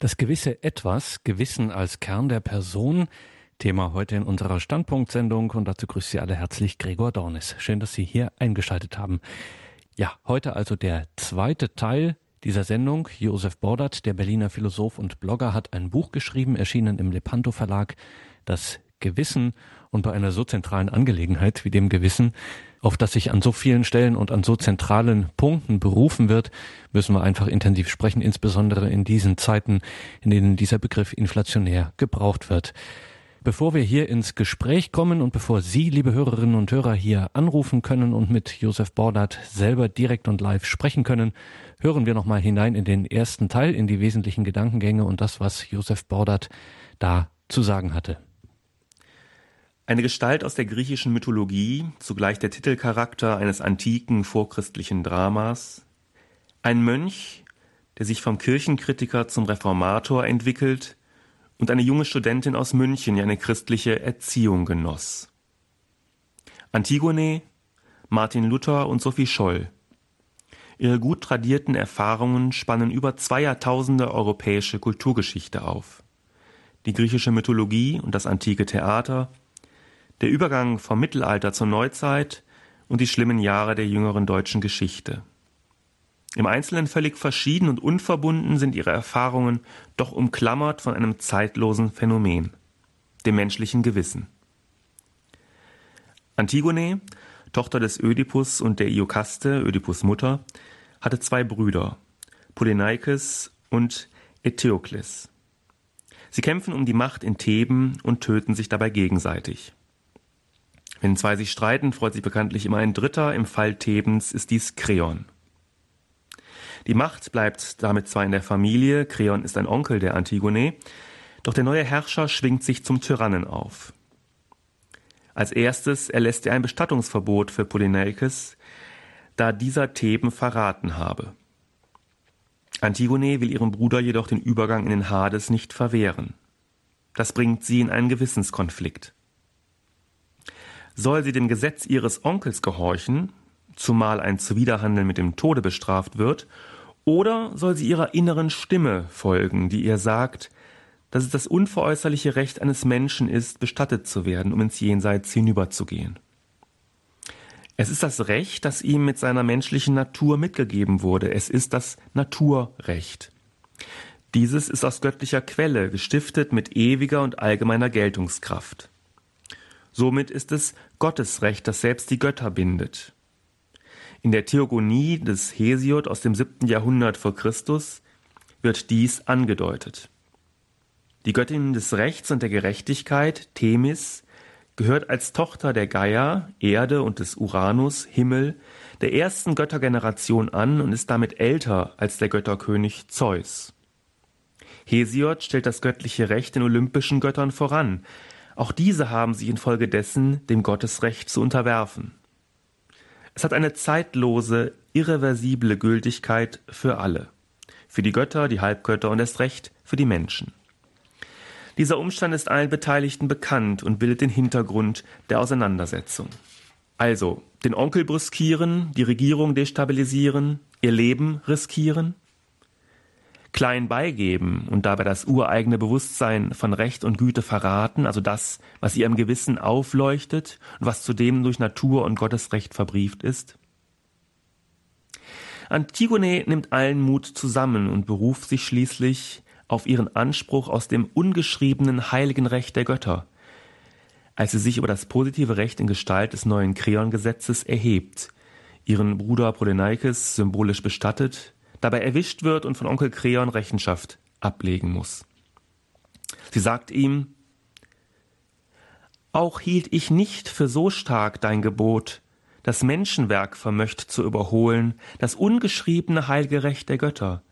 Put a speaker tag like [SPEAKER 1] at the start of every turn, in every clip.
[SPEAKER 1] Das gewisse Etwas, Gewissen als Kern der Person, Thema heute in unserer Standpunktsendung und dazu grüßt Sie alle herzlich Gregor Dornis. Schön, dass Sie hier eingeschaltet haben. Ja, heute also der zweite Teil dieser Sendung. Josef Bordert, der Berliner Philosoph und Blogger, hat ein Buch geschrieben, erschienen im Lepanto Verlag, das Gewissen und bei einer so zentralen Angelegenheit wie dem Gewissen, auf das sich an so vielen Stellen und an so zentralen Punkten berufen wird, müssen wir einfach intensiv sprechen, insbesondere in diesen Zeiten, in denen dieser Begriff inflationär gebraucht wird. Bevor wir hier ins Gespräch kommen und bevor Sie, liebe Hörerinnen und Hörer, hier anrufen können und mit Josef Bordert selber direkt und live sprechen können, hören wir nochmal hinein in den ersten Teil, in die wesentlichen Gedankengänge und das, was Josef Bordert da zu sagen hatte.
[SPEAKER 2] Eine Gestalt aus der griechischen Mythologie, zugleich der Titelcharakter eines antiken vorchristlichen Dramas, ein Mönch, der sich vom Kirchenkritiker zum Reformator entwickelt und eine junge Studentin aus München, die eine christliche Erziehung genoss. Antigone, Martin Luther und Sophie Scholl. Ihre gut tradierten Erfahrungen spannen über zwei Jahrtausende europäische Kulturgeschichte auf. Die griechische Mythologie und das antike Theater – der Übergang vom Mittelalter zur Neuzeit und die schlimmen Jahre der jüngeren deutschen Geschichte. Im Einzelnen völlig verschieden und unverbunden sind ihre Erfahrungen, doch umklammert von einem zeitlosen Phänomen, dem menschlichen Gewissen. Antigone, Tochter des Ödipus und der Iokaste, Ödipus Mutter, hatte zwei Brüder, Polyneikes und Eteokles. Sie kämpfen um die Macht in Theben und töten sich dabei gegenseitig. Wenn zwei sich streiten, freut sich bekanntlich immer ein Dritter. Im Fall Thebens ist dies Kreon. Die Macht bleibt damit zwar in der Familie, Kreon ist ein Onkel der Antigone, doch der neue Herrscher schwingt sich zum Tyrannen auf. Als erstes erlässt er ein Bestattungsverbot für Polyneikes, da dieser Theben verraten habe. Antigone will ihrem Bruder jedoch den Übergang in den Hades nicht verwehren. Das bringt sie in einen Gewissenskonflikt. Soll sie dem Gesetz ihres Onkels gehorchen, zumal ein Zuwiderhandeln mit dem Tode bestraft wird, oder soll sie ihrer inneren Stimme folgen, die ihr sagt, dass es das unveräußerliche Recht eines Menschen ist, bestattet zu werden, um ins Jenseits hinüberzugehen. Es ist das Recht, das ihm mit seiner menschlichen Natur mitgegeben wurde. Es ist das Naturrecht. Dieses ist aus göttlicher Quelle, gestiftet mit ewiger und allgemeiner Geltungskraft. Somit ist es Gottes Recht, das selbst die Götter bindet. In der Theogonie des Hesiod aus dem siebten Jahrhundert vor Christus wird dies angedeutet. Die Göttin des Rechts und der Gerechtigkeit, Themis, gehört als Tochter der Gaia, Erde und des Uranus, Himmel, der ersten Göttergeneration an und ist damit älter als der Götterkönig Zeus. Hesiod stellt das göttliche Recht den olympischen Göttern voran, auch diese haben sich infolgedessen dem Gottesrecht zu unterwerfen. Es hat eine zeitlose, irreversible Gültigkeit für alle. Für die Götter, die Halbgötter und erst recht für die Menschen. Dieser Umstand ist allen Beteiligten bekannt und bildet den Hintergrund der Auseinandersetzung. Also, den Onkel brüskieren, die Regierung destabilisieren, ihr Leben riskieren? Klein beigeben und dabei das ureigene Bewusstsein von Recht und Güte verraten, also das, was ihrem Gewissen aufleuchtet und was zudem durch Natur und Gottesrecht verbrieft ist? Antigone nimmt allen Mut zusammen und beruft sich schließlich auf ihren Anspruch aus dem ungeschriebenen heiligen Recht der Götter, als sie sich über das positive Recht in Gestalt des neuen Kreon-Gesetzes erhebt, ihren Bruder Polyneikes symbolisch bestattet, dabei erwischt wird und von Onkel Kreon Rechenschaft ablegen muss. Sie sagt ihm, auch hielt ich nicht für so stark dein Gebot, das Menschenwerk vermöcht zu überholen, das ungeschriebene heilige Recht der Götter.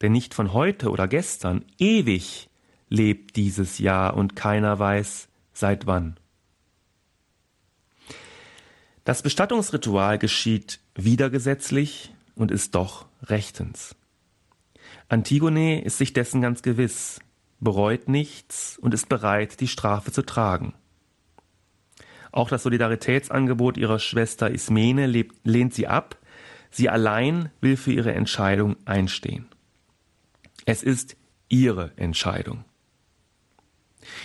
[SPEAKER 2] Denn nicht von heute oder gestern, ewig lebt dieses Jahr und keiner weiß, seit wann. Das Bestattungsritual geschieht widergesetzlich und ist doch rechtens. Antigone ist sich dessen ganz gewiss, bereut nichts und ist bereit, die Strafe zu tragen. Auch das Solidaritätsangebot ihrer Schwester Ismene lehnt sie ab, sie allein will für ihre Entscheidung einstehen. Es ist ihre Entscheidung.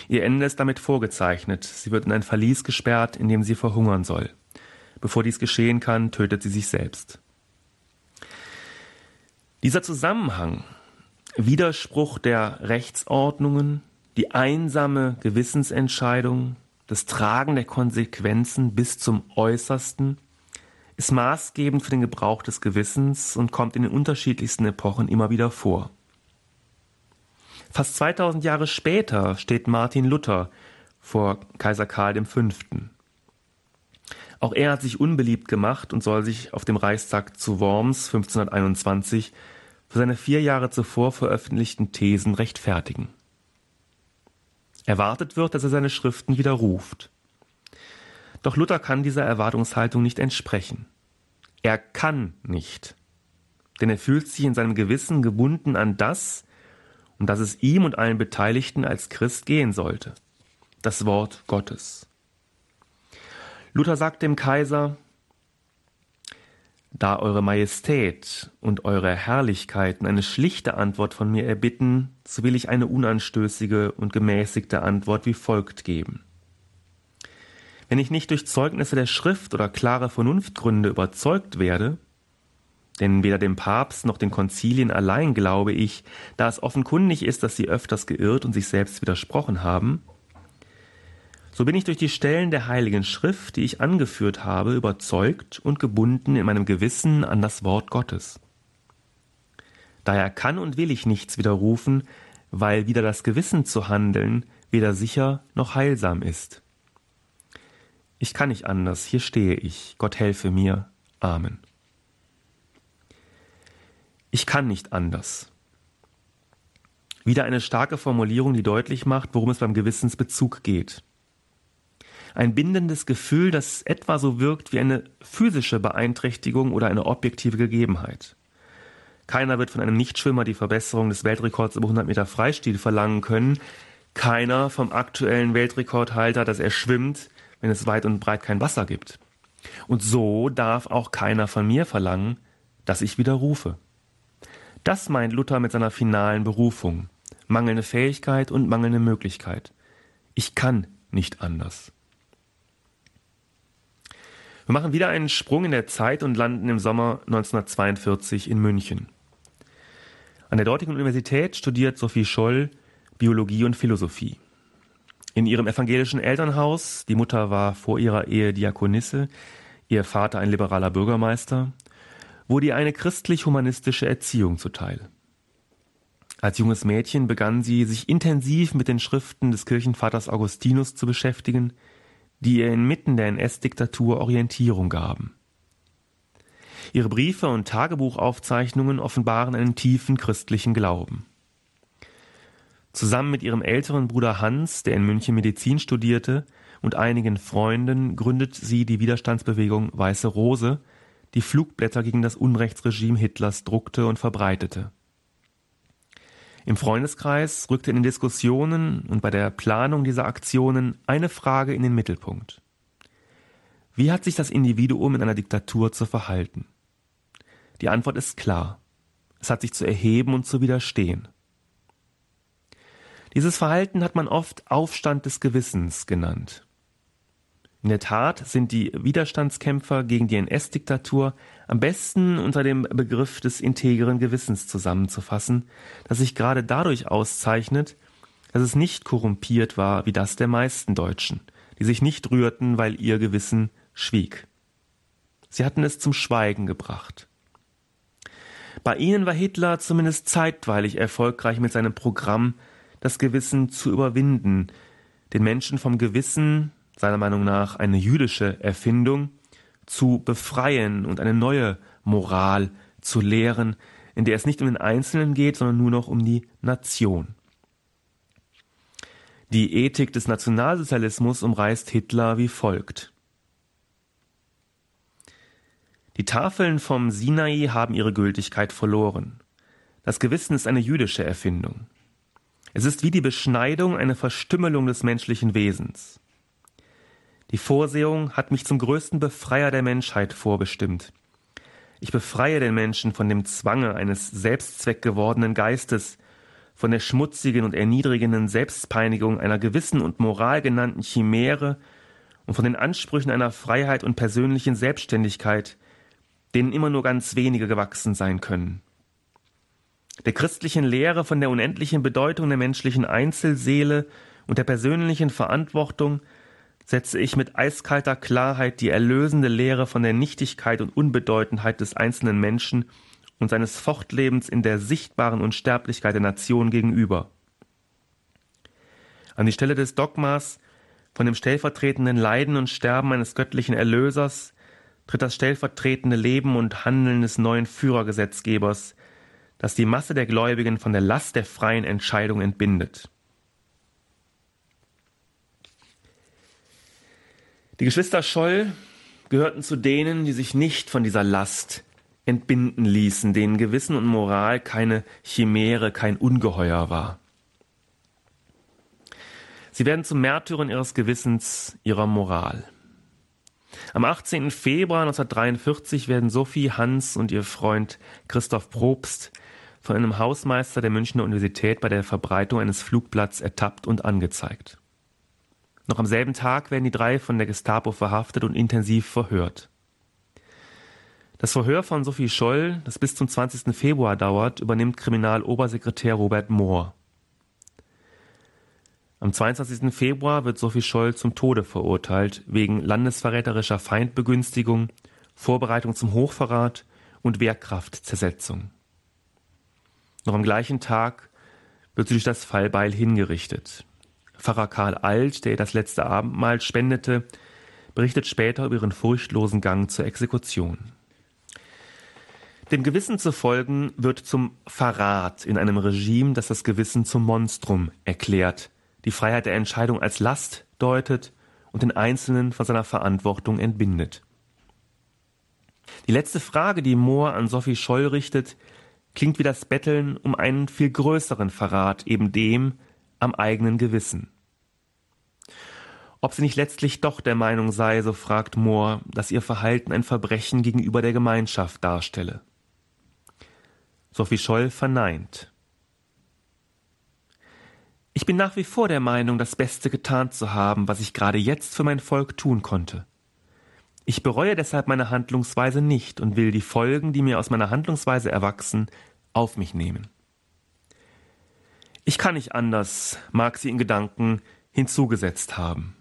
[SPEAKER 2] Ihr Ende ist damit vorgezeichnet. Sie wird in ein Verlies gesperrt, in dem sie verhungern soll. Bevor dies geschehen kann, tötet sie sich selbst. Dieser Zusammenhang, Widerspruch der Rechtsordnungen, die einsame Gewissensentscheidung, das Tragen der Konsequenzen bis zum Äußersten, ist maßgebend für den Gebrauch des Gewissens und kommt in den unterschiedlichsten Epochen immer wieder vor. Fast 2000 Jahre später steht Martin Luther vor Kaiser Karl V. Auch er hat sich unbeliebt gemacht und soll sich auf dem Reichstag zu Worms 1521 für seine vier Jahre zuvor veröffentlichten Thesen rechtfertigen. Erwartet wird, dass er seine Schriften widerruft. Doch Luther kann dieser Erwartungshaltung nicht entsprechen. Er kann nicht. Denn er fühlt sich in seinem Gewissen gebunden an das, um das es ihm und allen Beteiligten als Christ gehen sollte. Das Wort Gottes. Luther sagt dem Kaiser, da Eure Majestät und Eure Herrlichkeiten eine schlichte Antwort von mir erbitten, so will ich eine unanstößige und gemäßigte Antwort wie folgt geben. Wenn ich nicht durch Zeugnisse der Schrift oder klare Vernunftgründe überzeugt werde, denn weder dem Papst noch den Konzilien allein glaube ich, da es offenkundig ist, dass sie öfters geirrt und sich selbst widersprochen haben, so bin ich durch die Stellen der Heiligen Schrift, die ich angeführt habe, überzeugt und gebunden in meinem Gewissen an das Wort Gottes. Daher kann und will ich nichts widerrufen, weil wieder das Gewissen zu handeln weder sicher noch heilsam ist. Ich kann nicht anders, hier stehe ich, Gott helfe mir. Amen. Ich kann nicht anders. Wieder eine starke Formulierung, die deutlich macht, worum es beim Gewissensbezug geht. Ein bindendes Gefühl, das etwa so wirkt wie eine physische Beeinträchtigung oder eine objektive Gegebenheit. Keiner wird von einem Nichtschwimmer die Verbesserung des Weltrekords über 100 Meter Freistil verlangen können. Keiner vom aktuellen Weltrekordhalter, dass er schwimmt, wenn es weit und breit kein Wasser gibt. Und so darf auch keiner von mir verlangen, dass ich widerrufe. Das meint Luther mit seiner finalen Berufung. Mangelnde Fähigkeit und mangelnde Möglichkeit. Ich kann nicht anders. Wir machen wieder einen Sprung in der Zeit und landen im Sommer 1942 in München. An der dortigen Universität studiert Sophie Scholl Biologie und Philosophie. In ihrem evangelischen Elternhaus, die Mutter war vor ihrer Ehe Diakonisse, ihr Vater ein liberaler Bürgermeister, wurde ihr eine christlich-humanistische Erziehung zuteil. Als junges Mädchen begann sie, sich intensiv mit den Schriften des Kirchenvaters Augustinus zu beschäftigen, die ihr inmitten der NS-Diktatur Orientierung gaben. Ihre Briefe und Tagebuchaufzeichnungen offenbaren einen tiefen christlichen Glauben. Zusammen mit ihrem älteren Bruder Hans, der in München Medizin studierte, und einigen Freunden gründet sie die Widerstandsbewegung Weiße Rose, die Flugblätter gegen das Unrechtsregime Hitlers druckte und verbreitete. Im Freundeskreis rückte in den Diskussionen und bei der Planung dieser Aktionen eine Frage in den Mittelpunkt. Wie hat sich das Individuum in einer Diktatur zu verhalten? Die Antwort ist klar. Es hat sich zu erheben und zu widerstehen. Dieses Verhalten hat man oft Aufstand des Gewissens genannt. In der Tat sind die Widerstandskämpfer gegen die NS-Diktatur am besten unter dem Begriff des integeren Gewissens zusammenzufassen, das sich gerade dadurch auszeichnet, dass es nicht korrumpiert war wie das der meisten Deutschen, die sich nicht rührten, weil ihr Gewissen schwieg. Sie hatten es zum Schweigen gebracht. Bei ihnen war Hitler zumindest zeitweilig erfolgreich mit seinem Programm, das Gewissen zu überwinden, den Menschen vom Gewissen, seiner Meinung nach eine jüdische Erfindung, zu befreien und eine neue Moral zu lehren, in der es nicht um den Einzelnen geht, sondern nur noch um die Nation. Die Ethik des Nationalsozialismus umreißt Hitler wie folgt. Die Tafeln vom Sinai haben ihre Gültigkeit verloren. Das Gewissen ist eine jüdische Erfindung. Es ist wie die Beschneidung eine Verstümmelung des menschlichen Wesens. Die Vorsehung hat mich zum größten Befreier der Menschheit vorbestimmt. Ich befreie den Menschen von dem Zwange eines Selbstzweck gewordenen Geistes, von der schmutzigen und erniedrigenden Selbstpeinigung einer gewissen und Moral genannten Chimäre und von den Ansprüchen einer Freiheit und persönlichen Selbstständigkeit, denen immer nur ganz wenige gewachsen sein können. Der christlichen Lehre von der unendlichen Bedeutung der menschlichen Einzelseele und der persönlichen Verantwortung setze ich mit eiskalter Klarheit die erlösende Lehre von der Nichtigkeit und Unbedeutendheit des einzelnen Menschen und seines Fortlebens in der sichtbaren Unsterblichkeit der Nation gegenüber. An die Stelle des Dogmas von dem stellvertretenden Leiden und Sterben eines göttlichen Erlösers tritt das stellvertretende Leben und Handeln des neuen Führergesetzgebers, das die Masse der Gläubigen von der Last der freien Entscheidung entbindet. Die Geschwister Scholl gehörten zu denen, die sich nicht von dieser Last entbinden ließen, denen Gewissen und Moral keine Chimäre, kein Ungeheuer war. Sie werden zum Märtyrern ihres Gewissens, ihrer Moral. Am 18. Februar 1943 werden Sophie Hans und ihr Freund Christoph Probst von einem Hausmeister der Münchner Universität bei der Verbreitung eines Flugblatts ertappt und angezeigt. Noch am selben Tag werden die drei von der Gestapo verhaftet und intensiv verhört. Das Verhör von Sophie Scholl, das bis zum 20. Februar dauert, übernimmt Kriminalobersekretär Robert Mohr. Am 22. Februar wird Sophie Scholl zum Tode verurteilt wegen landesverräterischer Feindbegünstigung, Vorbereitung zum Hochverrat und Wehrkraftzersetzung. Noch am gleichen Tag wird sie durch das Fallbeil hingerichtet. Pfarrer Karl Alt, der ihr das letzte Abendmahl spendete, berichtet später über ihren furchtlosen Gang zur Exekution. Dem Gewissen zu folgen wird zum Verrat in einem Regime, das das Gewissen zum Monstrum erklärt, die Freiheit der Entscheidung als Last deutet und den Einzelnen von seiner Verantwortung entbindet. Die letzte Frage, die Mohr an Sophie Scholl richtet, klingt wie das Betteln um einen viel größeren Verrat, eben dem am eigenen Gewissen. Ob sie nicht letztlich doch der Meinung sei, so fragt Mohr, dass ihr Verhalten ein Verbrechen gegenüber der Gemeinschaft darstelle. Sophie Scholl verneint. Ich bin nach wie vor der Meinung, das Beste getan zu haben, was ich gerade jetzt für mein Volk tun konnte. Ich bereue deshalb meine Handlungsweise nicht und will die Folgen, die mir aus meiner Handlungsweise erwachsen, auf mich nehmen. Ich kann nicht anders, mag sie in Gedanken hinzugesetzt haben.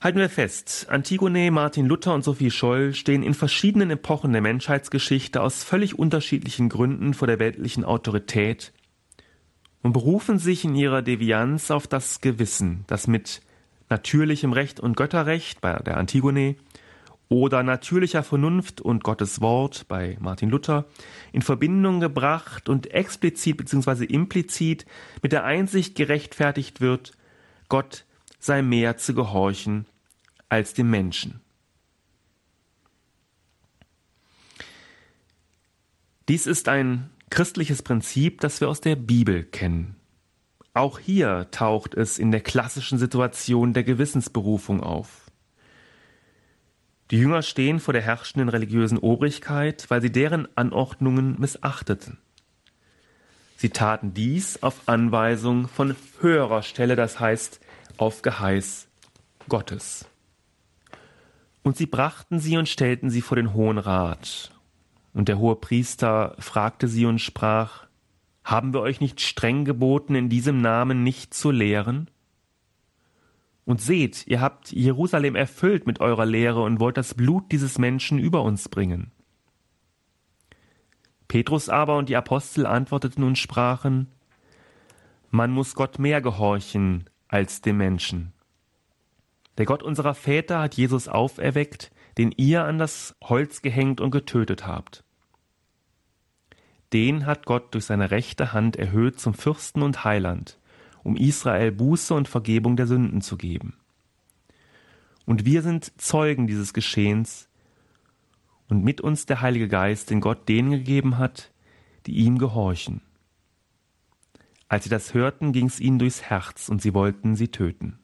[SPEAKER 2] Halten wir fest, Antigone, Martin Luther und Sophie Scholl stehen in verschiedenen Epochen der Menschheitsgeschichte aus völlig unterschiedlichen Gründen vor der weltlichen Autorität und berufen sich in ihrer Devianz auf das Gewissen, das mit natürlichem Recht und Götterrecht bei der Antigone oder natürlicher Vernunft und Gottes Wort bei Martin Luther in Verbindung gebracht und explizit bzw. implizit mit der Einsicht gerechtfertigt wird, Gott sei mehr zu gehorchen als dem Menschen. Dies ist ein christliches Prinzip, das wir aus der Bibel kennen. Auch hier taucht es in der klassischen Situation der Gewissensberufung auf. Die Jünger stehen vor der herrschenden religiösen Obrigkeit, weil sie deren Anordnungen missachteten. Sie taten dies auf Anweisung von höherer Stelle, das heißt auf Geheiß Gottes. Und sie brachten sie und stellten sie vor den Hohen Rat. Und der hohe Priester fragte sie und sprach, Haben wir euch nicht streng geboten, in diesem Namen nicht zu lehren? Und seht, ihr habt Jerusalem erfüllt mit eurer Lehre und wollt das Blut dieses Menschen über uns bringen. Petrus aber und die Apostel antworteten und sprachen, Man muss Gott mehr gehorchen als dem Menschen. Der Gott unserer Väter hat Jesus auferweckt, den ihr an das Holz gehängt und getötet habt. Den hat Gott durch seine rechte Hand erhöht zum Fürsten und Heiland, um Israel Buße und Vergebung der Sünden zu geben. Und wir sind Zeugen dieses Geschehens und mit uns der Heilige Geist, den Gott denen gegeben hat, die ihm gehorchen. Als sie das hörten, ging's ihnen durchs Herz und sie wollten sie töten.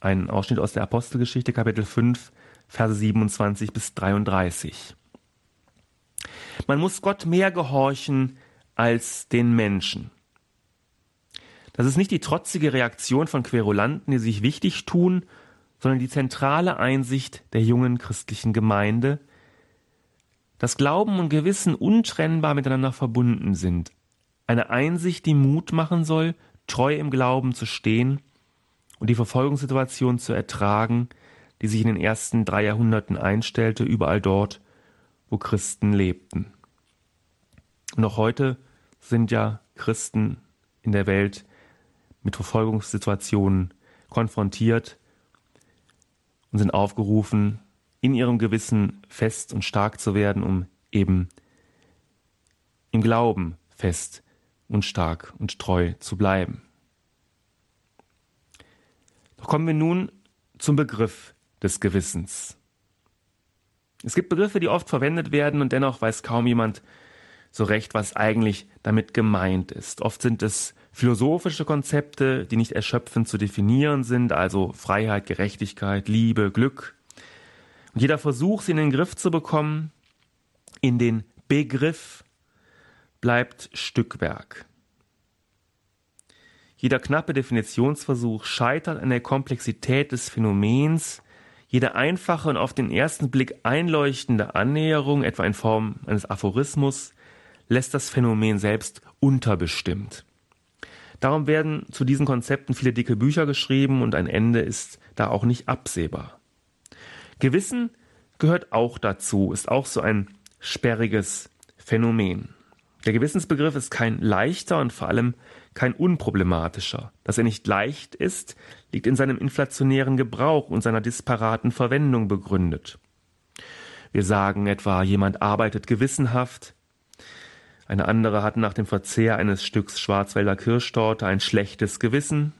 [SPEAKER 2] Ein Ausschnitt aus der Apostelgeschichte, Kapitel 5, Verse 27 bis 33. Man muss Gott mehr gehorchen als den Menschen. Das ist nicht die trotzige Reaktion von Querulanten, die sich wichtig tun, sondern die zentrale Einsicht der jungen christlichen Gemeinde, dass Glauben und Gewissen untrennbar miteinander verbunden sind. Eine Einsicht, die Mut machen soll, treu im Glauben zu stehen und die Verfolgungssituation zu ertragen, die sich in den ersten drei Jahrhunderten einstellte, überall dort, wo Christen lebten. Und auch heute sind ja Christen in der Welt mit Verfolgungssituationen konfrontiert und sind aufgerufen, in ihrem Gewissen fest und stark zu werden, um eben im Glauben fest und stark und treu zu bleiben. Doch kommen wir nun zum Begriff des Gewissens. Es gibt Begriffe, die oft verwendet werden und dennoch weiß kaum jemand so recht, was eigentlich damit gemeint ist. Oft sind es philosophische Konzepte, die nicht erschöpfend zu definieren sind, also Freiheit, Gerechtigkeit, Liebe, Glück. Und jeder Versuch, sie in den Griff zu bekommen, in den Begriff, bleibt Stückwerk. Jeder knappe Definitionsversuch scheitert an der Komplexität des Phänomens, jede einfache und auf den ersten Blick einleuchtende Annäherung, etwa in Form eines Aphorismus, lässt das Phänomen selbst unterbestimmt. Darum werden zu diesen Konzepten viele dicke Bücher geschrieben und ein Ende ist da auch nicht absehbar. Gewissen gehört auch dazu, ist auch so ein sperriges Phänomen. Der Gewissensbegriff ist kein leichter und vor allem kein unproblematischer. Dass er nicht leicht ist, liegt in seinem inflationären Gebrauch und seiner disparaten Verwendung begründet. Wir sagen etwa, jemand arbeitet gewissenhaft, eine andere hat nach dem Verzehr eines Stücks Schwarzwälder Kirschtorte ein schlechtes Gewissen.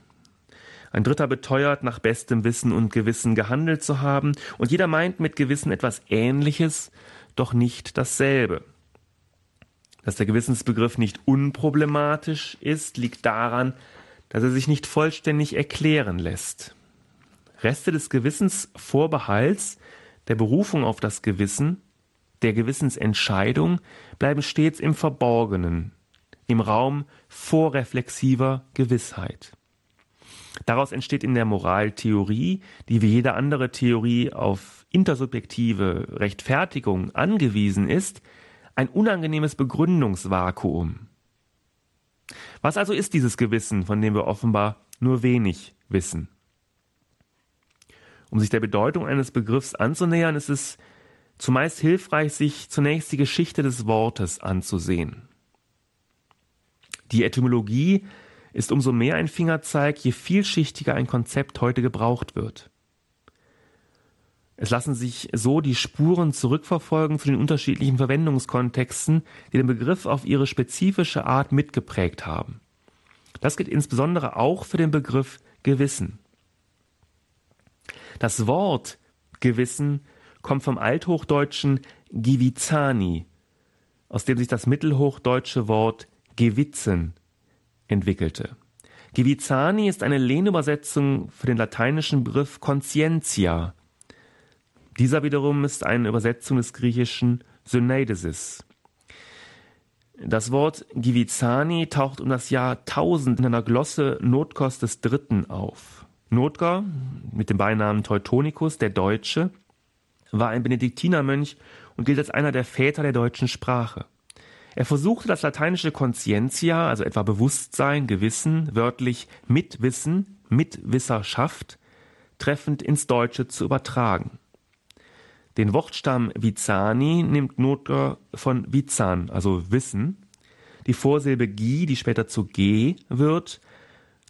[SPEAKER 2] Ein dritter beteuert, nach bestem Wissen und Gewissen gehandelt zu haben, und jeder meint mit Gewissen etwas Ähnliches, doch nicht dasselbe. Dass der Gewissensbegriff nicht unproblematisch ist, liegt daran, dass er sich nicht vollständig erklären lässt. Reste des Gewissensvorbehalts, der Berufung auf das Gewissen, der Gewissensentscheidung bleiben stets im Verborgenen, im Raum vorreflexiver Gewissheit. Daraus entsteht in der Moraltheorie, die wie jede andere Theorie auf intersubjektive Rechtfertigung angewiesen ist, ein unangenehmes Begründungsvakuum. Was also ist dieses Gewissen, von dem wir offenbar nur wenig wissen? Um sich der Bedeutung eines Begriffs anzunähern, ist es zumeist hilfreich, sich zunächst die Geschichte des Wortes anzusehen. Die Etymologie ist umso mehr ein Fingerzeig, je vielschichtiger ein Konzept heute gebraucht wird. Es lassen sich so die Spuren zurückverfolgen zu den unterschiedlichen Verwendungskontexten, die den Begriff auf ihre spezifische Art mitgeprägt haben. Das gilt insbesondere auch für den Begriff Gewissen. Das Wort Gewissen kommt vom althochdeutschen Givizani, aus dem sich das mittelhochdeutsche Wort Gewitzen entwickelte. Givizani ist eine Lehnübersetzung für den lateinischen Begriff Conscientia. Dieser wiederum ist eine Übersetzung des griechischen Syneidesis. Das Wort Givizani taucht um das Jahr 1000 in einer Glosse Notkos des Dritten auf. Notker, mit dem Beinamen Teutonicus, der Deutsche, war ein Benediktinermönch und gilt als einer der Väter der deutschen Sprache. Er versuchte das lateinische Conscientia, also etwa Bewusstsein, Gewissen, wörtlich Mitwissen, Mitwisserschaft, treffend ins Deutsche zu übertragen. Den Wortstamm Vizani nimmt Notker von Vizan, also Wissen. Die Vorsilbe Gi, die später zu G wird,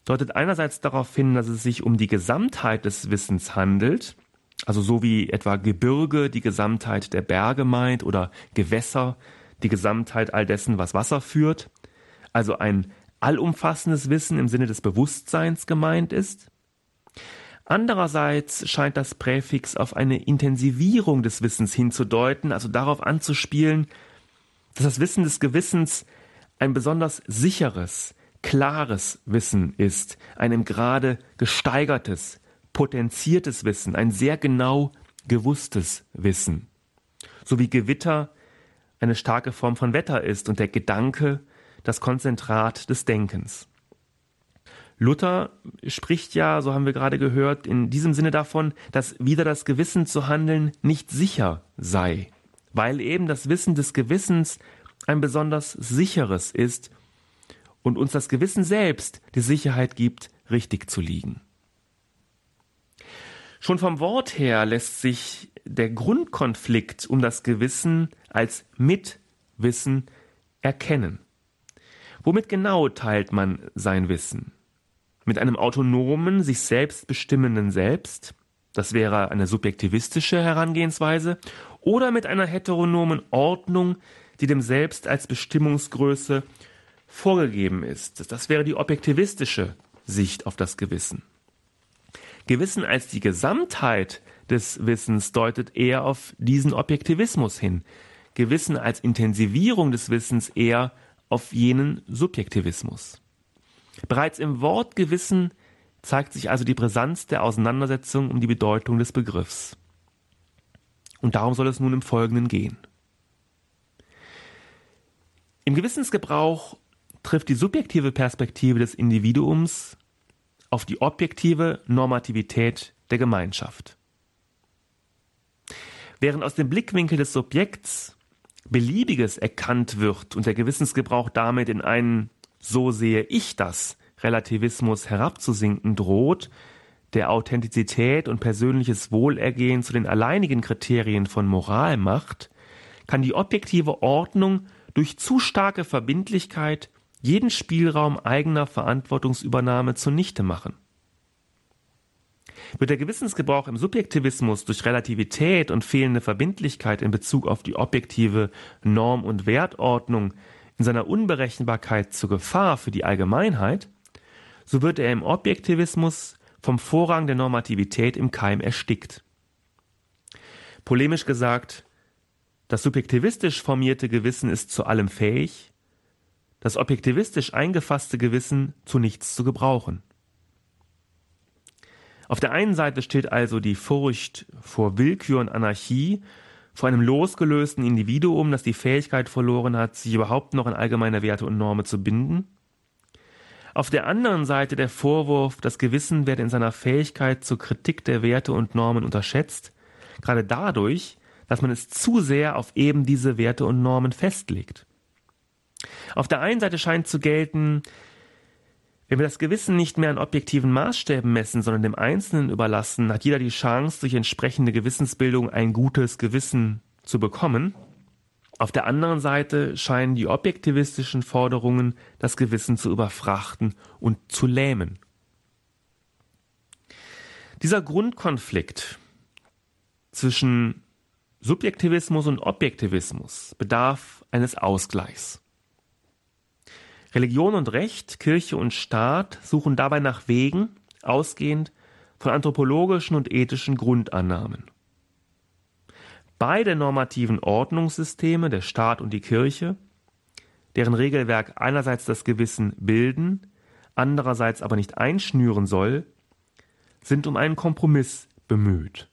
[SPEAKER 2] deutet einerseits darauf hin, dass es sich um die Gesamtheit des Wissens handelt, also so wie etwa Gebirge die Gesamtheit der Berge meint oder Gewässer die Gesamtheit all dessen, was Wasser führt. Also ein allumfassendes Wissen im Sinne des Bewusstseins gemeint ist. Andererseits scheint das Präfix auf eine Intensivierung des Wissens hinzudeuten, also darauf anzuspielen, dass das Wissen des Gewissens ein besonders sicheres, klares Wissen ist, ein im Grade gesteigertes, potenziertes Wissen, ein sehr genau gewusstes Wissen. So wie Gewitter eine starke Form von Wetter ist und der Gedanke das Konzentrat des Denkens. Luther spricht ja, so haben wir gerade gehört, in diesem Sinne davon, dass wieder das Gewissen zu handeln nicht sicher sei, weil eben das Wissen des Gewissens ein besonders sicheres ist und uns das Gewissen selbst die Sicherheit gibt, richtig zu liegen. Schon vom Wort her lässt sich der Grundkonflikt um das Gewissen als Mitwissen erkennen. Womit genau teilt man sein Wissen? Mit einem autonomen, sich selbst bestimmenden Selbst, das wäre eine subjektivistische Herangehensweise, oder mit einer heteronomen Ordnung, die dem Selbst als Bestimmungsgröße vorgegeben ist. Das wäre die objektivistische Sicht auf das Gewissen. Gewissen als die Gesamtheit des Wissens deutet eher auf diesen Objektivismus hin. Gewissen als Intensivierung des Wissens eher auf jenen Subjektivismus. Bereits im Wort Gewissen zeigt sich also die Brisanz der Auseinandersetzung um die Bedeutung des Begriffs. Und darum soll es nun im Folgenden gehen. Im Gewissensgebrauch trifft die subjektive Perspektive des Individuums auf die objektive Normativität der Gemeinschaft. Während aus dem Blickwinkel des Subjekts Beliebiges erkannt wird und der Gewissensgebrauch damit in einen so sehe ich das Relativismus herabzusinken droht, der Authentizität und persönliches Wohlergehen zu den alleinigen Kriterien von Moral macht, kann die objektive Ordnung durch zu starke Verbindlichkeit jeden Spielraum eigener Verantwortungsübernahme zunichte machen. Wird der Gewissensgebrauch im Subjektivismus durch Relativität und fehlende Verbindlichkeit in Bezug auf die objektive Norm- und Wertordnung in seiner Unberechenbarkeit zur Gefahr für die Allgemeinheit, so wird er im Objektivismus vom Vorrang der Normativität im Keim erstickt. Polemisch gesagt, das subjektivistisch formierte Gewissen ist zu allem fähig, das objektivistisch eingefasste Gewissen zu nichts zu gebrauchen. Auf der einen Seite steht also die Furcht vor Willkür und Anarchie, vor einem losgelösten Individuum, das die Fähigkeit verloren hat, sich überhaupt noch an allgemeine Werte und Normen zu binden. Auf der anderen Seite der Vorwurf, das Gewissen werde in seiner Fähigkeit zur Kritik der Werte und Normen unterschätzt, gerade dadurch, dass man es zu sehr auf eben diese Werte und Normen festlegt. Auf der einen Seite scheint zu gelten, wenn wir das Gewissen nicht mehr an objektiven Maßstäben messen, sondern dem Einzelnen überlassen, hat jeder die Chance, durch entsprechende Gewissensbildung ein gutes Gewissen zu bekommen. Auf der anderen Seite scheinen die objektivistischen Forderungen, das Gewissen zu überfrachten und zu lähmen. Dieser Grundkonflikt zwischen Subjektivismus und Objektivismus bedarf eines Ausgleichs. Religion und Recht, Kirche und Staat suchen dabei nach Wegen, ausgehend von anthropologischen und ethischen Grundannahmen. Beide normativen Ordnungssysteme, der Staat und die Kirche, deren Regelwerk einerseits das Gewissen bilden, andererseits aber nicht einschnüren soll, sind um einen Kompromiss bemüht.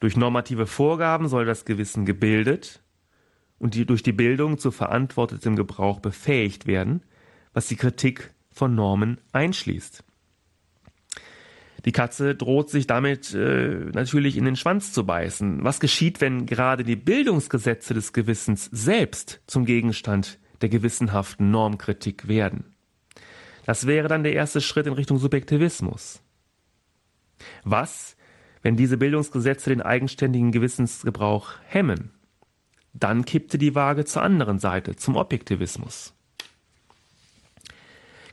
[SPEAKER 2] Durch normative Vorgaben soll das Gewissen gebildet, und die durch die Bildung zu verantwortetem Gebrauch befähigt werden, was die Kritik von Normen einschließt. Die Katze droht sich damit äh, natürlich in den Schwanz zu beißen. Was geschieht, wenn gerade die Bildungsgesetze des Gewissens selbst zum Gegenstand der gewissenhaften Normkritik werden? Das wäre dann der erste Schritt in Richtung Subjektivismus. Was, wenn diese Bildungsgesetze den eigenständigen Gewissensgebrauch hemmen? Dann kippte die Waage zur anderen Seite, zum Objektivismus.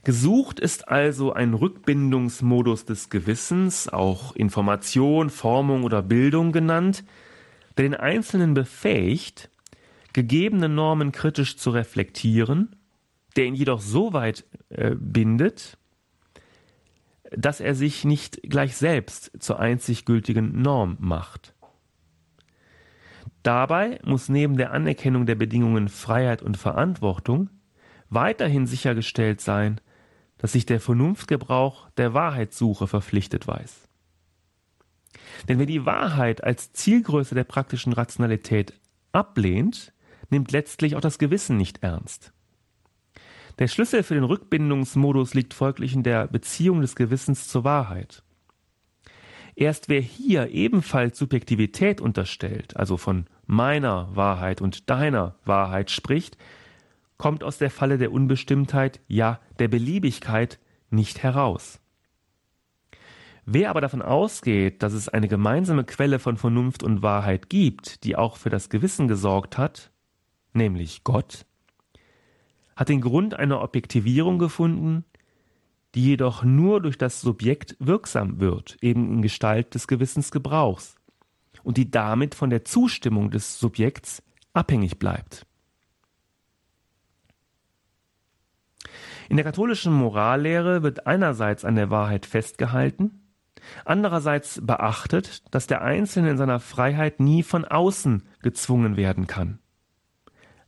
[SPEAKER 2] Gesucht ist also ein Rückbindungsmodus des Gewissens, auch Information, Formung oder Bildung genannt, der den Einzelnen befähigt, gegebene Normen kritisch zu reflektieren, der ihn jedoch so weit äh, bindet, dass er sich nicht gleich selbst zur einzig gültigen Norm macht. Dabei muss neben der Anerkennung der Bedingungen Freiheit und Verantwortung weiterhin sichergestellt sein, dass sich der Vernunftgebrauch der Wahrheitssuche verpflichtet weiß. Denn wer die Wahrheit als Zielgröße der praktischen Rationalität ablehnt, nimmt letztlich auch das Gewissen nicht ernst. Der Schlüssel für den Rückbindungsmodus liegt folglich in der Beziehung des Gewissens zur Wahrheit. Erst wer hier ebenfalls Subjektivität unterstellt, also von meiner Wahrheit und deiner Wahrheit spricht, kommt aus der Falle der Unbestimmtheit, ja der Beliebigkeit nicht heraus. Wer aber davon ausgeht, dass es eine gemeinsame Quelle von Vernunft und Wahrheit gibt, die auch für das Gewissen gesorgt hat, nämlich Gott, hat den Grund einer Objektivierung gefunden, die jedoch nur durch das Subjekt wirksam wird, eben in Gestalt des Gewissensgebrauchs, und die damit von der Zustimmung des Subjekts abhängig bleibt. In der katholischen Morallehre wird einerseits an der Wahrheit festgehalten, Andererseits beachtet, dass der Einzelne in seiner Freiheit nie von außen gezwungen werden kann,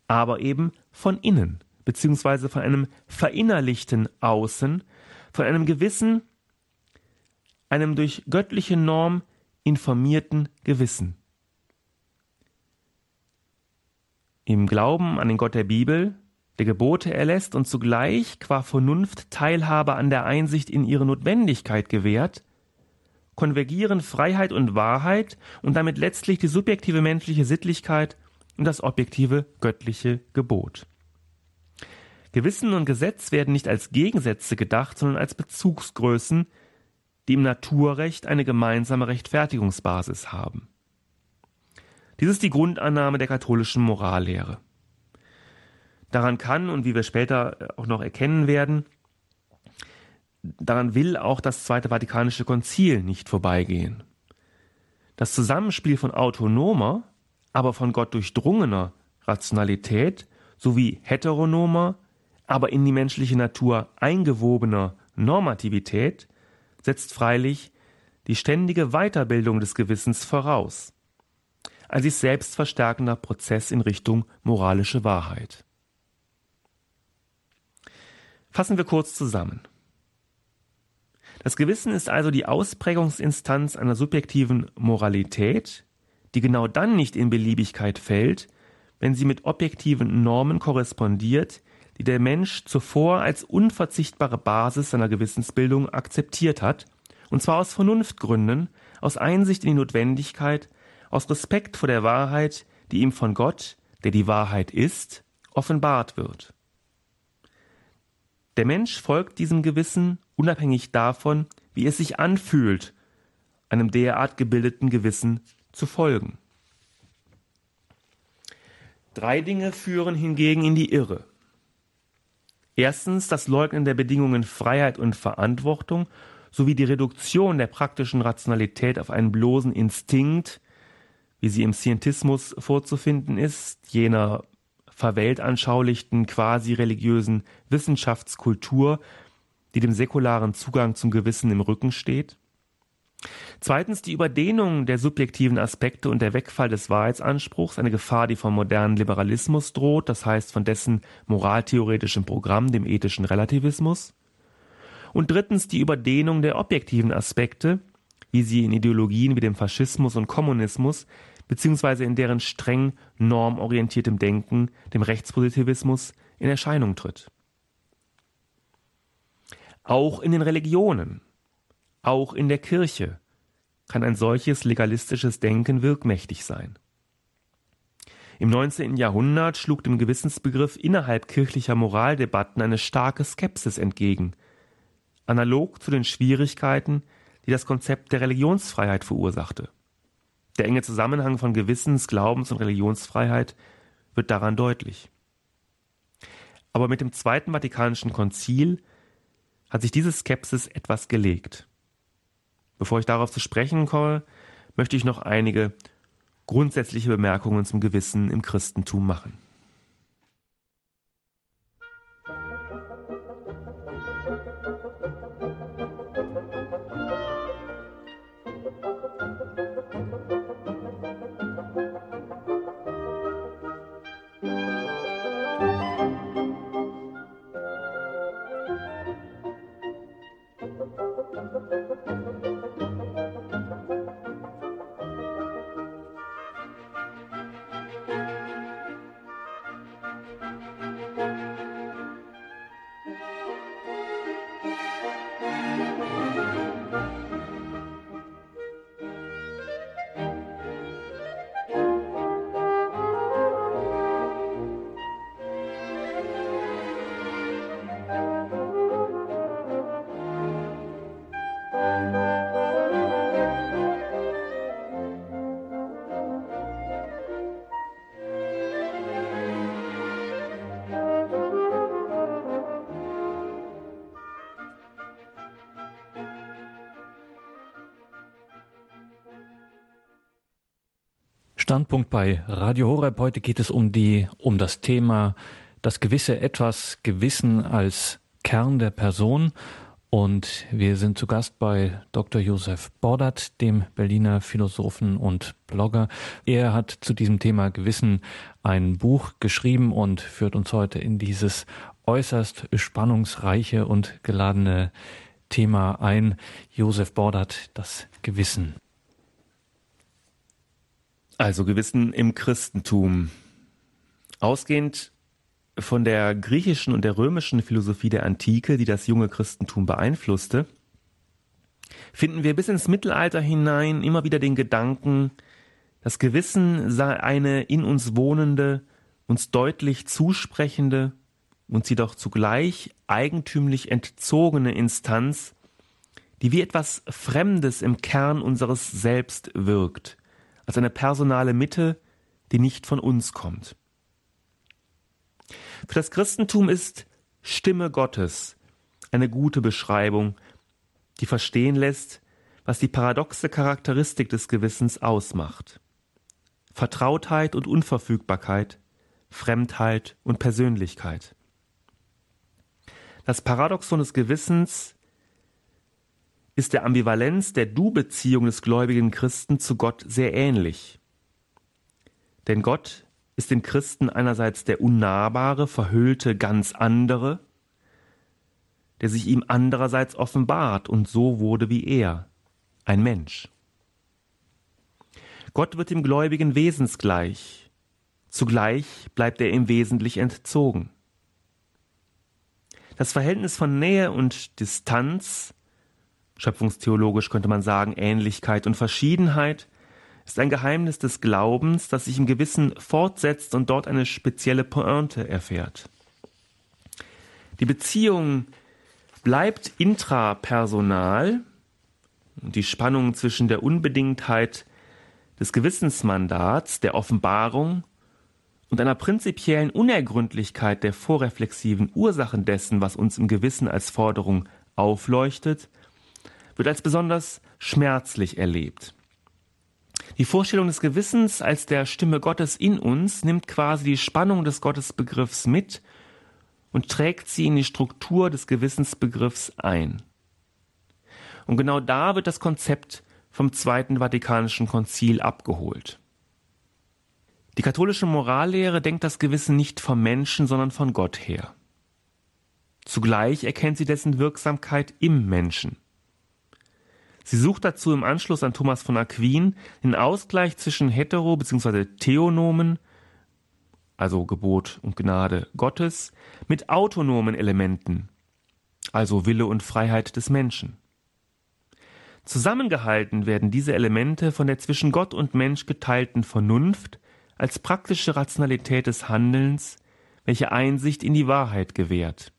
[SPEAKER 2] aber eben von innen, beziehungsweise von einem verinnerlichten Außen, von einem gewissen, einem durch göttliche Norm informierten Gewissen. Im Glauben an den Gott der Bibel, der Gebote erlässt und zugleich qua Vernunft Teilhabe an der Einsicht in ihre Notwendigkeit gewährt, konvergieren Freiheit und Wahrheit und damit letztlich die subjektive menschliche Sittlichkeit und das objektive göttliche Gebot. Gewissen und Gesetz werden nicht als Gegensätze gedacht, sondern als Bezugsgrößen, die im Naturrecht eine gemeinsame Rechtfertigungsbasis haben. Dies ist die Grundannahme der katholischen Morallehre. Daran kann, und wie wir später auch noch erkennen werden, daran will auch das Zweite Vatikanische Konzil nicht vorbeigehen. Das Zusammenspiel von autonomer, aber von Gott durchdrungener Rationalität sowie heteronomer, aber in die menschliche Natur eingewobener Normativität setzt freilich die ständige Weiterbildung des Gewissens voraus, als sich selbst verstärkender Prozess in Richtung moralische Wahrheit. Fassen wir kurz zusammen. Das Gewissen ist also die Ausprägungsinstanz einer subjektiven Moralität, die genau dann nicht in Beliebigkeit fällt, wenn sie mit objektiven Normen korrespondiert, die der Mensch zuvor als unverzichtbare Basis seiner Gewissensbildung akzeptiert hat, und zwar aus Vernunftgründen, aus Einsicht in die Notwendigkeit, aus Respekt vor der Wahrheit, die ihm von Gott, der die Wahrheit ist, offenbart wird. Der Mensch folgt diesem Gewissen unabhängig davon, wie es sich anfühlt, einem derart gebildeten Gewissen zu folgen. Drei Dinge führen hingegen in die Irre. Erstens das Leugnen der Bedingungen Freiheit und Verantwortung sowie die Reduktion der praktischen Rationalität auf einen bloßen Instinkt, wie sie im Scientismus vorzufinden ist, jener verweltanschaulichten, quasi religiösen Wissenschaftskultur, die dem säkularen Zugang zum Gewissen im Rücken steht. Zweitens die Überdehnung der subjektiven Aspekte und der Wegfall des Wahrheitsanspruchs, eine Gefahr, die vom modernen Liberalismus droht, das heißt von dessen moraltheoretischem Programm, dem ethischen Relativismus. Und drittens die Überdehnung der objektiven Aspekte, wie sie in Ideologien wie dem Faschismus und Kommunismus, beziehungsweise in deren streng normorientiertem Denken, dem Rechtspositivismus, in Erscheinung tritt. Auch in den Religionen, auch in der Kirche kann ein solches legalistisches Denken wirkmächtig sein. Im 19. Jahrhundert schlug dem Gewissensbegriff innerhalb kirchlicher Moraldebatten eine starke Skepsis entgegen, analog zu den Schwierigkeiten, die das Konzept der Religionsfreiheit verursachte. Der enge Zusammenhang von Gewissens-, Glaubens- und Religionsfreiheit wird daran deutlich. Aber mit dem Zweiten Vatikanischen Konzil hat sich diese Skepsis etwas gelegt. Bevor ich darauf zu sprechen komme, möchte ich noch einige grundsätzliche Bemerkungen zum Gewissen im Christentum machen.
[SPEAKER 1] Standpunkt bei Radio Horeb. Heute geht es um die, um das Thema das gewisse Etwas, Gewissen als Kern der Person. Und wir sind zu Gast bei Dr. Josef Bordert, dem Berliner Philosophen und Blogger. Er hat zu diesem Thema Gewissen ein Buch geschrieben und führt uns heute in dieses äußerst spannungsreiche und geladene Thema ein. Josef Bordert, das Gewissen.
[SPEAKER 2] Also Gewissen im Christentum. Ausgehend von der griechischen und der römischen Philosophie der Antike, die das junge Christentum beeinflusste, finden wir bis ins Mittelalter hinein immer wieder den Gedanken, das Gewissen sei eine in uns wohnende, uns deutlich zusprechende und sie doch zugleich eigentümlich entzogene Instanz, die wie etwas Fremdes im Kern unseres Selbst wirkt, als eine personale Mitte, die nicht von uns kommt. Für das Christentum ist Stimme Gottes eine gute Beschreibung, die verstehen lässt, was die paradoxe Charakteristik des Gewissens ausmacht. Vertrautheit und Unverfügbarkeit, Fremdheit und Persönlichkeit. Das Paradoxon des Gewissens ist der Ambivalenz der Du-Beziehung des gläubigen Christen zu Gott sehr ähnlich. Denn Gott ist den Christen einerseits der unnahbare, verhüllte, ganz andere, der sich ihm andererseits offenbart und so wurde wie er, ein Mensch. Gott wird dem Gläubigen wesensgleich, zugleich bleibt er ihm wesentlich entzogen. Das Verhältnis von Nähe und Distanz schöpfungstheologisch könnte man sagen Ähnlichkeit und Verschiedenheit, ist ein Geheimnis des Glaubens, das sich im Gewissen fortsetzt und dort eine spezielle Pointe erfährt. Die Beziehung bleibt intrapersonal die Spannung zwischen der Unbedingtheit des Gewissensmandats, der Offenbarung und einer prinzipiellen Unergründlichkeit der vorreflexiven Ursachen dessen, was uns im Gewissen als Forderung aufleuchtet, wird als besonders schmerzlich erlebt. Die Vorstellung des Gewissens als der Stimme Gottes in uns nimmt quasi die Spannung des Gottesbegriffs mit und trägt sie in die Struktur des Gewissensbegriffs ein. Und genau da wird das Konzept vom Zweiten Vatikanischen Konzil abgeholt. Die katholische Morallehre denkt das Gewissen nicht vom Menschen, sondern von Gott her. Zugleich erkennt sie dessen Wirksamkeit im Menschen. Sie sucht dazu im Anschluss an Thomas von Aquin den Ausgleich zwischen hetero- bzw. Theonomen, also Gebot und Gnade Gottes, mit autonomen Elementen, also Wille und Freiheit des Menschen. Zusammengehalten werden diese Elemente von der zwischen Gott und Mensch geteilten Vernunft als praktische Rationalität des Handelns, welche Einsicht in die Wahrheit gewährt.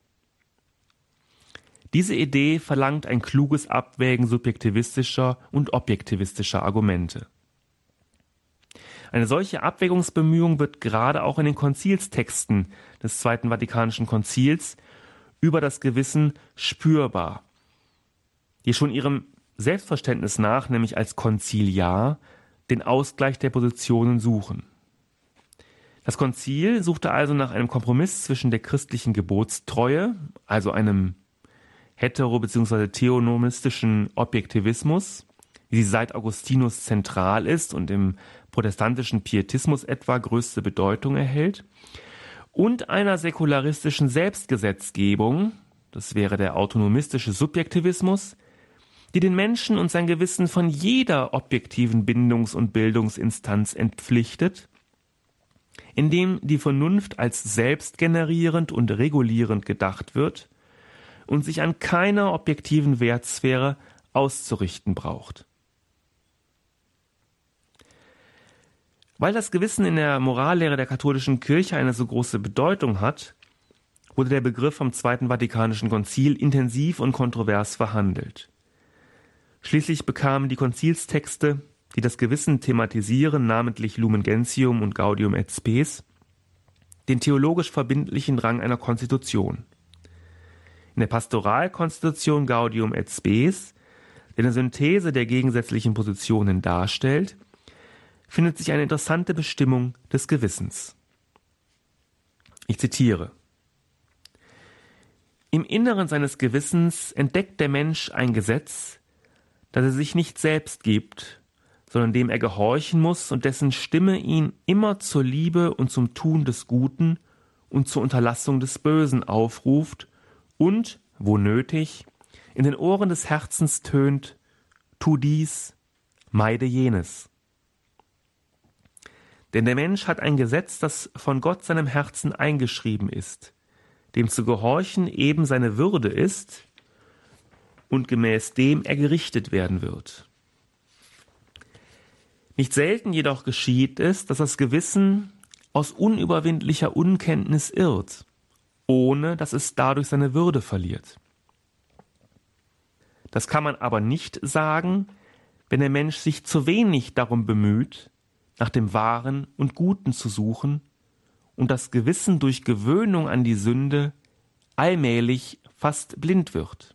[SPEAKER 2] Diese Idee verlangt ein kluges Abwägen subjektivistischer und objektivistischer Argumente. Eine solche Abwägungsbemühung wird gerade auch in den Konzilstexten des Zweiten Vatikanischen Konzils über das Gewissen spürbar, die schon ihrem Selbstverständnis nach, nämlich als Konziliar, den Ausgleich der Positionen suchen. Das Konzil suchte also nach einem Kompromiss zwischen der christlichen Gebotstreue, also einem hetero- bzw. theonomistischen Objektivismus, wie sie seit Augustinus zentral ist und im protestantischen Pietismus etwa größte Bedeutung erhält, und einer säkularistischen Selbstgesetzgebung, das wäre der autonomistische Subjektivismus, die den Menschen und sein Gewissen von jeder objektiven Bindungs- und Bildungsinstanz entpflichtet, indem die Vernunft als selbstgenerierend und regulierend gedacht wird und sich an keiner objektiven Wertsphäre auszurichten braucht. Weil das Gewissen in der Morallehre der katholischen Kirche eine so große Bedeutung hat, wurde der Begriff vom Zweiten Vatikanischen Konzil intensiv und kontrovers verhandelt. Schließlich bekamen die Konzilstexte, die das Gewissen thematisieren, namentlich Lumen Gentium und Gaudium et Spes, den theologisch verbindlichen Rang einer Konstitution in der Pastoralkonstitution Gaudium et Spes, der eine Synthese der gegensätzlichen Positionen darstellt, findet sich eine interessante Bestimmung des Gewissens. Ich zitiere. Im Inneren seines Gewissens entdeckt der Mensch ein Gesetz, das er sich nicht selbst gibt, sondern dem er gehorchen muss und dessen Stimme ihn immer zur Liebe und zum Tun des Guten und zur Unterlassung des Bösen aufruft und, wo nötig, in den Ohren des Herzens tönt, tu dies, meide jenes. Denn der Mensch hat ein Gesetz, das von Gott seinem Herzen eingeschrieben ist, dem zu gehorchen eben seine Würde ist und gemäß dem er gerichtet werden wird. Nicht selten jedoch geschieht es, dass das Gewissen aus unüberwindlicher Unkenntnis irrt, ohne dass es dadurch seine Würde verliert. Das kann man aber nicht sagen, wenn der Mensch sich zu wenig darum bemüht, nach dem Wahren und Guten zu suchen und das Gewissen durch Gewöhnung an die Sünde allmählich fast blind wird.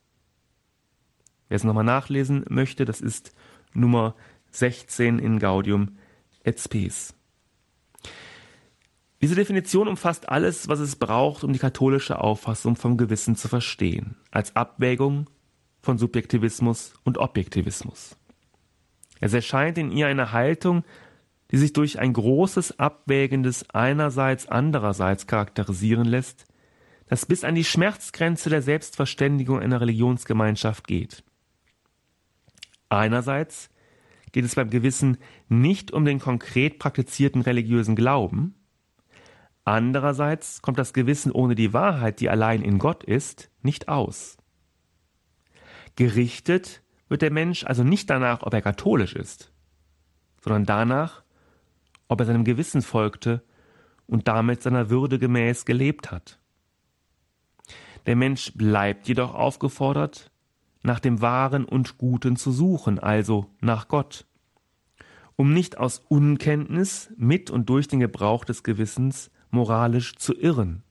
[SPEAKER 2] Wer es nochmal nachlesen möchte, das ist Nummer 16 in Gaudium et Spes. Diese Definition umfasst alles, was es braucht, um die katholische Auffassung vom Gewissen zu verstehen, als Abwägung von Subjektivismus und Objektivismus. Es erscheint in ihr eine Haltung, die sich durch ein großes Abwägen des einerseits andererseits charakterisieren lässt, das bis an die Schmerzgrenze der Selbstverständigung einer Religionsgemeinschaft geht. Einerseits geht es beim Gewissen nicht um den konkret praktizierten religiösen Glauben. Andererseits kommt das Gewissen ohne die Wahrheit, die allein in Gott ist, nicht aus. Gerichtet wird der Mensch also nicht danach, ob er katholisch ist, sondern danach, ob er seinem Gewissen folgte und damit seiner Würde gemäß gelebt hat. Der Mensch bleibt jedoch aufgefordert, nach dem Wahren und Guten zu suchen, also nach Gott, um nicht aus Unkenntnis mit und durch den Gebrauch des Gewissens moralisch zu irren.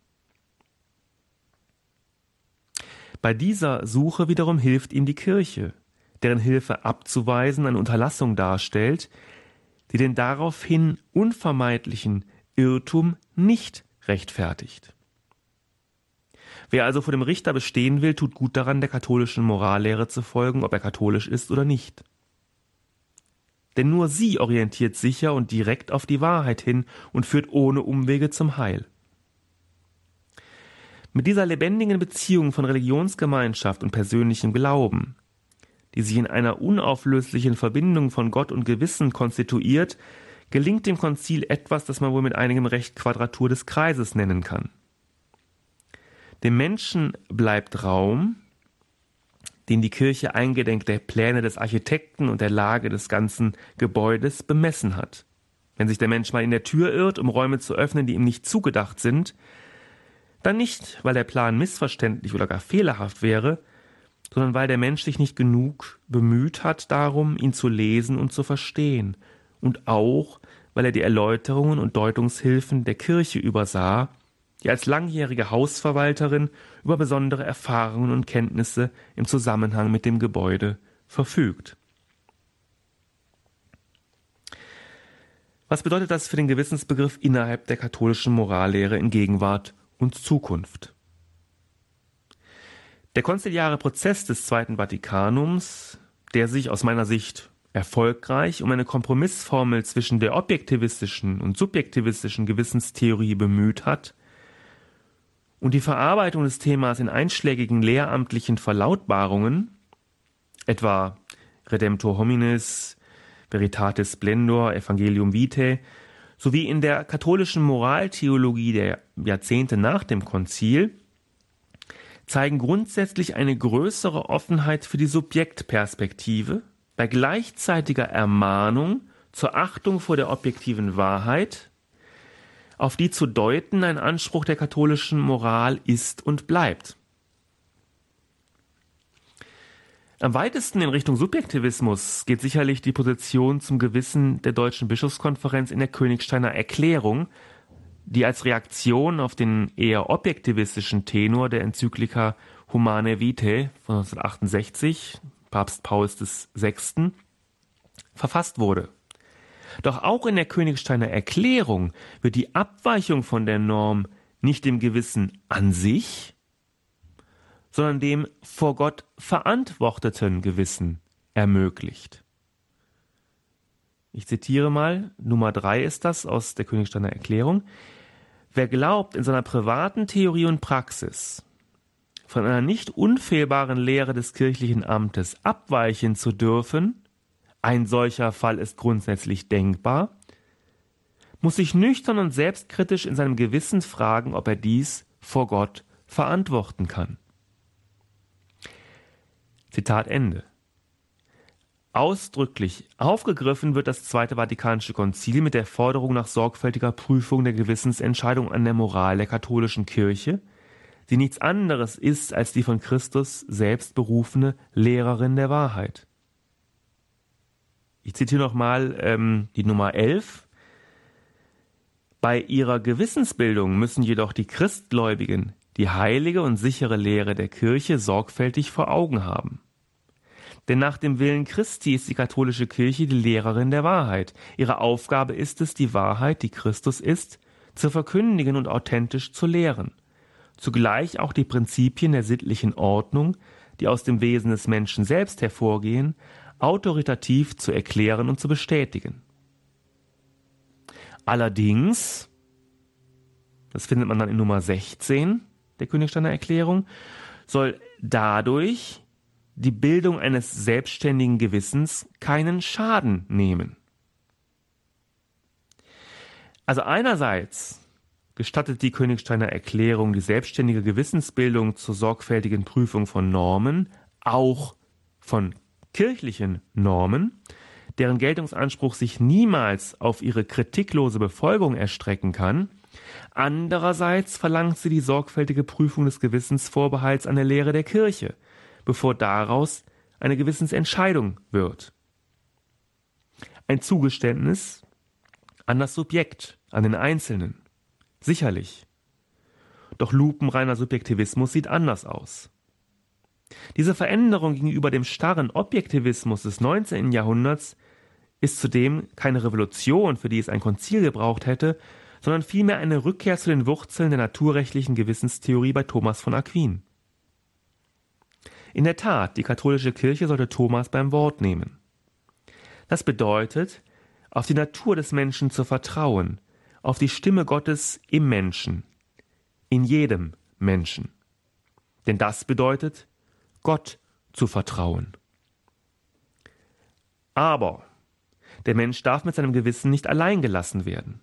[SPEAKER 2] Bei dieser Suche wiederum hilft ihm die Kirche, deren Hilfe abzuweisen eine Unterlassung darstellt, die den daraufhin unvermeidlichen Irrtum nicht rechtfertigt. Wer also vor dem Richter bestehen will, tut gut daran, der katholischen Morallehre zu folgen, ob er katholisch ist oder nicht. Denn nur sie orientiert sicher und direkt auf die Wahrheit hin und führt ohne Umwege zum Heil. Mit dieser lebendigen Beziehung von Religionsgemeinschaft und persönlichem Glauben, die sich in einer unauflöslichen Verbindung von Gott und Gewissen konstituiert, gelingt dem Konzil etwas, das man wohl mit einigem Recht Quadratur des Kreises nennen kann. Dem Menschen bleibt Raum, den die Kirche eingedenk der Pläne des Architekten und der Lage des ganzen Gebäudes bemessen hat. Wenn sich der Mensch mal in der Tür irrt, um Räume zu öffnen, die ihm nicht zugedacht sind, dann nicht, weil der Plan missverständlich oder gar fehlerhaft wäre, sondern weil der Mensch sich nicht genug bemüht hat darum, ihn zu lesen und zu verstehen, und auch, weil er die Erläuterungen und Deutungshilfen der Kirche übersah die als langjährige Hausverwalterin über besondere Erfahrungen und Kenntnisse im Zusammenhang mit dem Gebäude verfügt. Was bedeutet das für den Gewissensbegriff innerhalb der katholischen Morallehre in Gegenwart und Zukunft? Der konziliare Prozess des Zweiten Vatikanums, der sich aus meiner Sicht erfolgreich um eine Kompromissformel zwischen der objektivistischen und subjektivistischen Gewissenstheorie bemüht hat, und die Verarbeitung des Themas in einschlägigen lehramtlichen Verlautbarungen, etwa Redemptor hominis, Veritatis splendor, Evangelium vitae, sowie in der katholischen Moraltheologie der Jahrzehnte nach dem Konzil, zeigen grundsätzlich eine größere Offenheit für die Subjektperspektive bei gleichzeitiger Ermahnung zur Achtung vor der objektiven Wahrheit auf die zu deuten ein Anspruch der katholischen Moral ist und bleibt. Am weitesten in Richtung Subjektivismus geht sicherlich die Position zum Gewissen der Deutschen Bischofskonferenz in der Königsteiner Erklärung, die als Reaktion auf den eher objektivistischen Tenor der Enzyklika Humane Vitae von 1968, Papst Paul VI., verfasst wurde. Doch auch in der Königsteiner Erklärung wird die Abweichung von der Norm nicht dem Gewissen an sich, sondern dem vor Gott verantworteten Gewissen ermöglicht. Ich zitiere mal, Nummer drei ist das aus der Königsteiner Erklärung. Wer glaubt, in seiner privaten Theorie und Praxis von einer nicht unfehlbaren Lehre des kirchlichen Amtes abweichen zu dürfen, ein solcher Fall ist grundsätzlich denkbar, muss sich nüchtern und selbstkritisch in seinem Gewissen fragen, ob er dies vor Gott verantworten kann. Zitat Ende. Ausdrücklich aufgegriffen wird das Zweite Vatikanische Konzil mit der Forderung nach sorgfältiger Prüfung der Gewissensentscheidung an der Moral der katholischen Kirche, die nichts anderes ist als die von Christus selbst berufene Lehrerin der Wahrheit. Ich zitiere nochmal ähm, die Nummer 11. Bei ihrer Gewissensbildung müssen jedoch die Christgläubigen die heilige und sichere Lehre der Kirche sorgfältig vor Augen haben. Denn nach dem Willen Christi ist die katholische Kirche die Lehrerin der Wahrheit. Ihre Aufgabe ist es, die Wahrheit, die Christus ist, zu verkündigen und authentisch zu lehren. Zugleich auch die Prinzipien der sittlichen Ordnung, die aus dem Wesen des Menschen selbst hervorgehen, autoritativ zu erklären und zu bestätigen. Allerdings, das findet man dann in Nummer 16 der Königsteiner Erklärung, soll dadurch die Bildung eines selbstständigen Gewissens keinen Schaden nehmen. Also einerseits gestattet die Königsteiner Erklärung die selbstständige Gewissensbildung zur sorgfältigen Prüfung von Normen, auch von kirchlichen Normen, deren Geltungsanspruch sich niemals auf ihre kritiklose Befolgung erstrecken kann, andererseits verlangt sie die sorgfältige Prüfung des Gewissensvorbehalts an der Lehre der Kirche, bevor daraus eine Gewissensentscheidung wird. Ein Zugeständnis an das Subjekt, an den Einzelnen. Sicherlich. Doch lupenreiner Subjektivismus sieht anders aus. Diese Veränderung gegenüber dem starren Objektivismus des 19. Jahrhunderts ist zudem keine Revolution, für die es ein Konzil gebraucht hätte, sondern vielmehr eine Rückkehr zu den Wurzeln der naturrechtlichen Gewissenstheorie bei Thomas von Aquin. In der Tat, die katholische Kirche sollte Thomas beim Wort nehmen. Das bedeutet, auf die Natur des Menschen zu vertrauen, auf die Stimme Gottes im Menschen, in jedem Menschen. Denn das bedeutet, Gott zu vertrauen. Aber der Mensch darf mit seinem Gewissen nicht allein gelassen werden.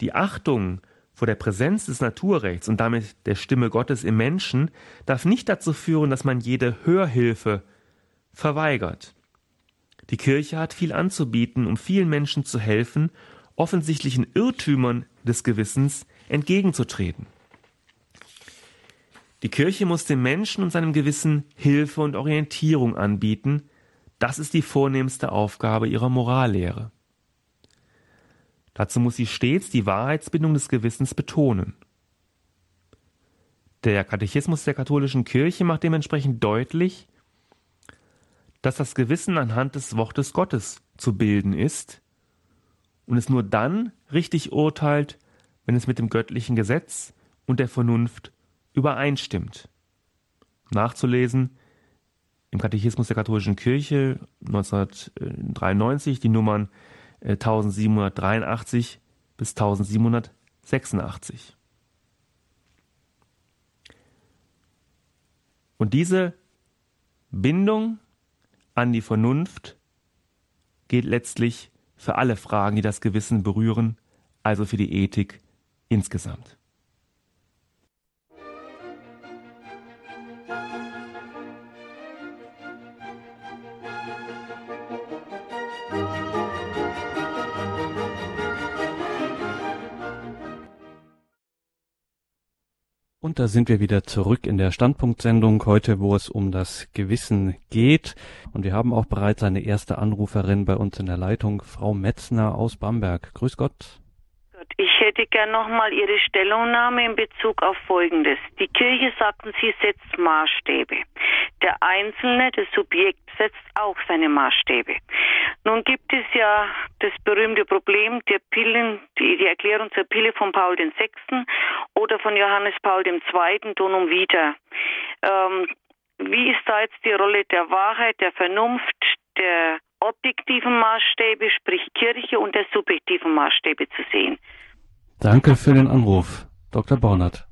[SPEAKER 2] Die Achtung vor der Präsenz des Naturrechts und damit der Stimme Gottes im Menschen darf nicht dazu führen, dass man jede Hörhilfe verweigert. Die Kirche hat viel anzubieten, um vielen Menschen zu helfen, offensichtlichen Irrtümern des Gewissens entgegenzutreten. Die Kirche muss dem Menschen und seinem Gewissen Hilfe und Orientierung anbieten. Das ist die vornehmste Aufgabe ihrer Morallehre. Dazu muss sie stets die Wahrheitsbindung des Gewissens betonen. Der Katechismus der katholischen Kirche macht dementsprechend deutlich, dass das Gewissen anhand des Wortes Gottes zu bilden ist und es nur dann richtig urteilt, wenn es mit dem göttlichen Gesetz und der Vernunft übereinstimmt. Nachzulesen im Katechismus der katholischen Kirche 1993 die Nummern 1783 bis 1786. Und diese Bindung an die Vernunft gilt letztlich für alle Fragen, die das Gewissen berühren, also für die Ethik insgesamt.
[SPEAKER 1] Und da sind wir wieder zurück in der Standpunktsendung heute, wo es um das Gewissen geht. Und wir haben auch bereits eine erste Anruferin bei uns in der Leitung, Frau Metzner aus Bamberg. Grüß Gott.
[SPEAKER 3] Hätte gern nochmal Ihre Stellungnahme in Bezug auf Folgendes. Die Kirche, sagten Sie, setzt Maßstäbe. der Einzelne, das Subjekt, setzt auch seine Maßstäbe. Nun gibt es ja das berühmte Problem der Pillen, die, die Erklärung zur Pille von Paul VI. oder von Johannes Paul II. Donum Vita. Ähm, wie ist da jetzt die Rolle der Wahrheit, der Vernunft, der objektiven Maßstäbe, sprich Kirche und der subjektiven Maßstäbe zu sehen?
[SPEAKER 1] Danke für den Anruf, Dr. Bornert.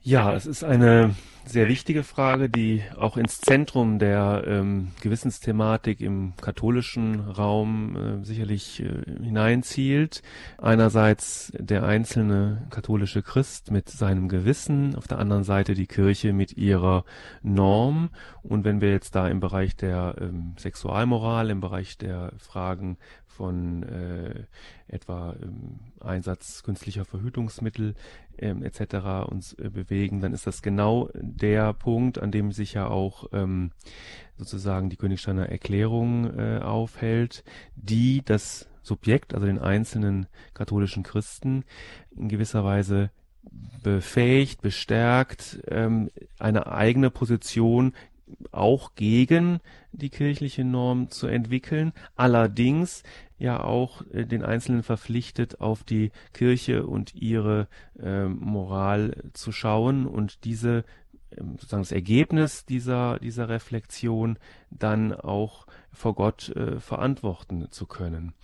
[SPEAKER 2] Ja, es ist eine sehr wichtige Frage, die auch ins Zentrum der ähm, Gewissensthematik im katholischen Raum äh, sicherlich äh, hineinzielt. Einerseits der einzelne katholische Christ mit seinem Gewissen, auf der anderen Seite die Kirche mit ihrer Norm. Und wenn wir jetzt da im Bereich der ähm, Sexualmoral, im Bereich der Fragen von äh, etwa ähm, Einsatz künstlicher Verhütungsmittel ähm, etc. uns äh, bewegen, dann ist das genau der Punkt, an dem sich ja auch ähm, sozusagen die Königsteiner Erklärung äh, aufhält, die das Subjekt, also den einzelnen katholischen Christen, in gewisser Weise befähigt, bestärkt, ähm, eine eigene Position auch gegen die kirchliche Norm zu entwickeln, allerdings ja auch äh, den Einzelnen verpflichtet, auf die Kirche und ihre äh, Moral zu schauen und diese ähm, sozusagen das Ergebnis dieser, dieser Reflexion dann auch vor Gott äh, verantworten zu können.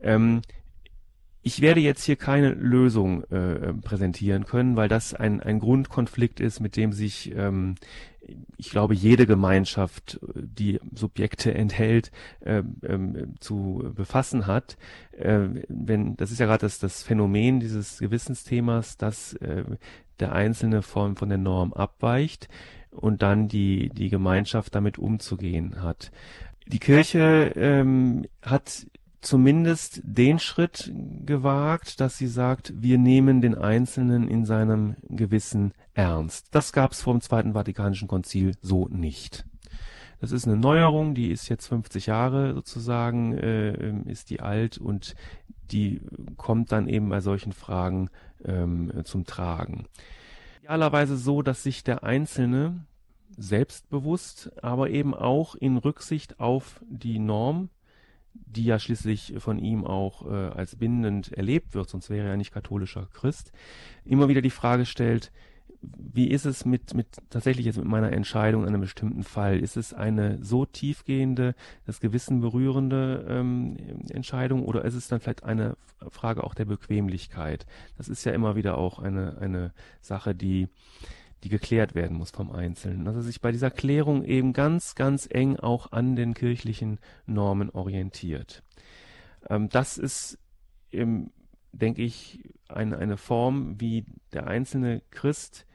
[SPEAKER 2] Ähm, ich werde jetzt hier keine Lösung äh, präsentieren können, weil das ein, ein Grundkonflikt ist, mit dem sich, ähm, ich glaube, jede Gemeinschaft, die Subjekte enthält, äh, äh, zu befassen hat. Äh, wenn, das ist ja gerade das, das Phänomen dieses Gewissensthemas, dass äh, der Einzelne von, von der Norm abweicht und dann die, die Gemeinschaft damit umzugehen hat. Die Kirche ähm, hat zumindest den Schritt gewagt, dass sie sagt, wir nehmen den Einzelnen in seinem Gewissen ernst. Das gab es vor dem Zweiten Vatikanischen Konzil so nicht. Das ist eine Neuerung, die ist jetzt 50 Jahre sozusagen, äh, ist die alt und die kommt dann eben bei solchen Fragen ähm, zum Tragen. Idealerweise so, dass sich der Einzelne selbstbewusst, aber eben auch in Rücksicht auf die Norm die ja schließlich von ihm auch äh, als bindend erlebt wird, sonst wäre er ja nicht katholischer Christ, immer wieder die Frage stellt, wie ist es mit, mit tatsächlich jetzt mit meiner Entscheidung in einem bestimmten Fall? Ist es eine so tiefgehende, das Gewissen berührende ähm, Entscheidung oder ist es dann vielleicht eine Frage auch der Bequemlichkeit? Das ist ja immer wieder auch eine, eine Sache, die die geklärt werden muss vom Einzelnen. Dass er sich bei dieser Klärung eben ganz, ganz eng auch an den kirchlichen Normen orientiert. Ähm, das ist, ähm, denke ich, eine, eine Form, wie der einzelne Christ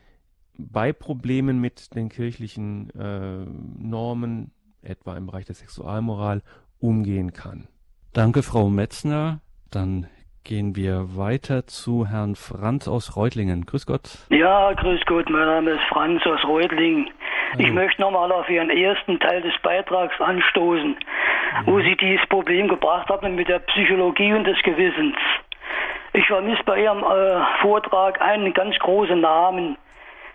[SPEAKER 2] bei Problemen mit den kirchlichen äh, Normen, etwa im Bereich der Sexualmoral, umgehen kann.
[SPEAKER 1] Danke, Frau Metzner. Dann gehen wir weiter zu Herrn Franz aus Reutlingen. Grüß Gott.
[SPEAKER 4] Ja, grüß Gott, mein Name ist Franz aus Reutlingen. Hallo. Ich möchte nochmal auf Ihren ersten Teil des Beitrags anstoßen, ja. wo Sie dieses Problem gebracht haben mit der Psychologie und des Gewissens. Ich vermisse bei Ihrem äh, Vortrag einen ganz großen Namen,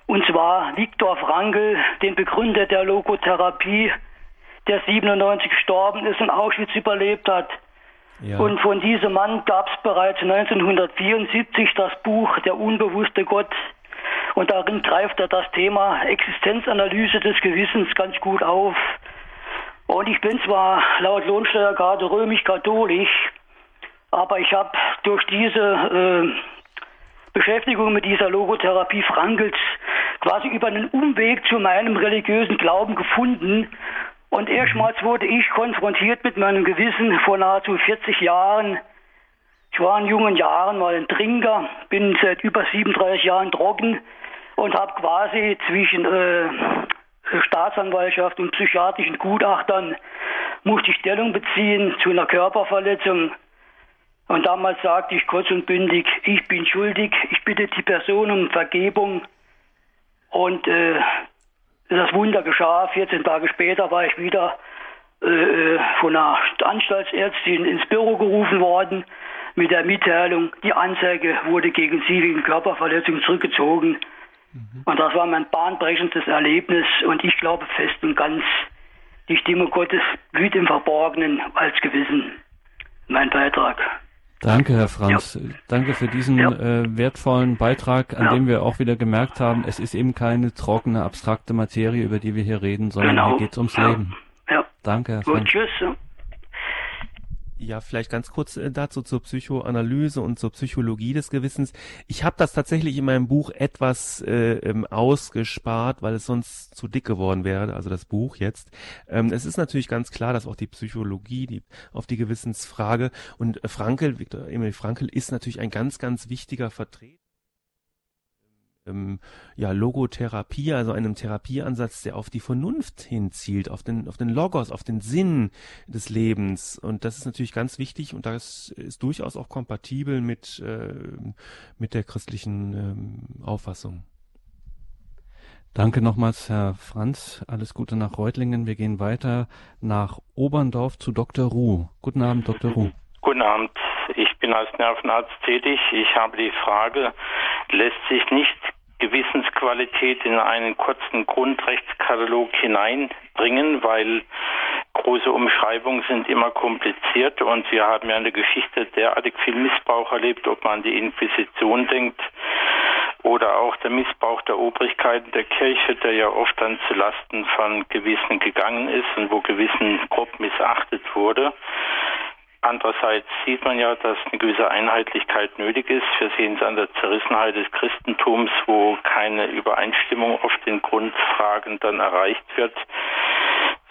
[SPEAKER 4] und zwar Viktor Frankl, den Begründer der Logotherapie, der 97 gestorben ist und Auschwitz überlebt hat. Ja. Und von diesem Mann gab es bereits 1974 das Buch Der unbewusste Gott. Und darin greift er das Thema Existenzanalyse des Gewissens ganz gut auf. Und ich bin zwar laut Lohnsteuerkarte römisch-katholisch, aber ich habe durch diese äh, Beschäftigung mit dieser Logotherapie Frankels quasi über einen Umweg zu meinem religiösen Glauben gefunden und erstmals wurde ich konfrontiert mit meinem Gewissen vor nahezu 40 Jahren. Ich war in jungen Jahren mal ein Trinker, bin seit über 37 Jahren trocken und habe quasi zwischen äh, Staatsanwaltschaft und psychiatrischen Gutachtern musste ich Stellung beziehen zu einer Körperverletzung. Und damals sagte ich kurz und bündig, ich bin schuldig, ich bitte die Person um Vergebung. Und äh, das Wunder geschah. 14 Tage später war ich wieder äh, äh, von einer Anstaltsärztin ins Büro gerufen worden mit der Mitteilung, die Anzeige wurde gegen Sie wegen Körperverletzung zurückgezogen. Mhm. Und das war mein bahnbrechendes Erlebnis und ich glaube fest und ganz, die Stimme Gottes blüht im Verborgenen als Gewissen. Mein Beitrag.
[SPEAKER 1] Danke, Herr Franz. Ja. Danke für diesen ja. äh, wertvollen Beitrag, an ja. dem wir auch wieder gemerkt haben, es ist eben keine trockene, abstrakte Materie, über die wir hier reden, sondern genau. hier geht es ums Leben. Danke, Herr Franz. Gut, tschüss.
[SPEAKER 2] Ja, vielleicht ganz kurz äh, dazu zur Psychoanalyse und zur Psychologie des Gewissens. Ich habe das tatsächlich in meinem Buch etwas äh, ähm, ausgespart, weil es sonst zu dick geworden wäre, also das Buch jetzt. Ähm, es ist natürlich ganz klar, dass auch die Psychologie die, auf die Gewissensfrage und Frankel, Viktor Emil Frankel ist natürlich ein ganz, ganz wichtiger Vertreter ähm, ja, Logotherapie, also einem Therapieansatz, der auf die Vernunft hinzielt, auf den, auf den Logos, auf den Sinn des Lebens. Und das ist natürlich ganz wichtig und das ist durchaus auch kompatibel mit, äh, mit der christlichen ähm, Auffassung.
[SPEAKER 1] Danke nochmals, Herr Franz. Alles Gute nach Reutlingen. Wir gehen weiter nach Oberndorf zu Dr. Ruh. Guten Abend, Dr. Ruh.
[SPEAKER 5] Guten Abend. Ich bin als Nervenarzt tätig. Ich habe die Frage, lässt sich nicht Gewissensqualität in einen kurzen Grundrechtskatalog hineinbringen, weil große Umschreibungen sind immer kompliziert und wir haben ja in der Geschichte derartig viel Missbrauch erlebt, ob man an die Inquisition denkt oder auch der Missbrauch der Obrigkeiten der Kirche, der ja oft dann zu Lasten von Gewissen gegangen ist und wo Gewissen grob missachtet wurde. Andererseits sieht man ja, dass eine gewisse Einheitlichkeit nötig ist. Wir sehen es an der Zerrissenheit des Christentums, wo keine Übereinstimmung auf den Grundfragen dann erreicht wird.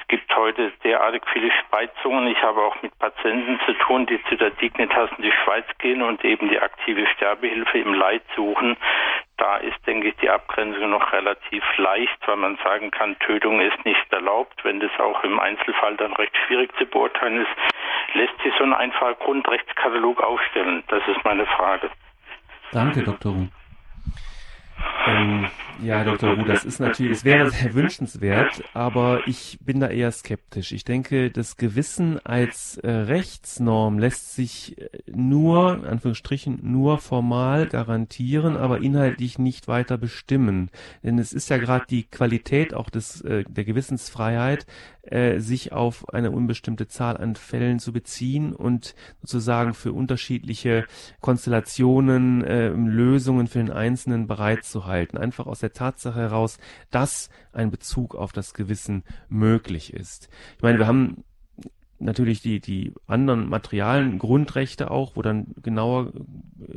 [SPEAKER 5] Es gibt heute derartig viele Spreizungen. Ich habe auch mit Patienten zu tun, die zu der Dignitas in die Schweiz gehen und eben die aktive Sterbehilfe im Leid suchen. Da ist, denke ich, die Abgrenzung noch relativ leicht, weil man sagen kann, Tötung ist nicht erlaubt. Wenn das auch im Einzelfall dann recht schwierig zu beurteilen ist, lässt sich so ein einfacher Grundrechtskatalog aufstellen? Das ist meine Frage.
[SPEAKER 1] Danke, Dr. Ruh.
[SPEAKER 2] Ähm, ja, Dr. Ruh, das ist natürlich, es wäre sehr wünschenswert, aber ich bin da eher skeptisch. Ich denke, das Gewissen als äh, Rechtsnorm lässt sich äh, nur, in Anführungsstrichen, nur formal garantieren, aber inhaltlich nicht weiter bestimmen. Denn es ist ja gerade die Qualität auch des, äh, der Gewissensfreiheit, äh, sich auf eine unbestimmte Zahl an Fällen zu beziehen und sozusagen für unterschiedliche Konstellationen äh, Lösungen für den Einzelnen bereitzuhalten. Einfach aus der Tatsache heraus, dass ein Bezug auf das Gewissen möglich ist. Ich meine, wir haben natürlich die, die anderen materialen Grundrechte auch, wo dann genauer äh,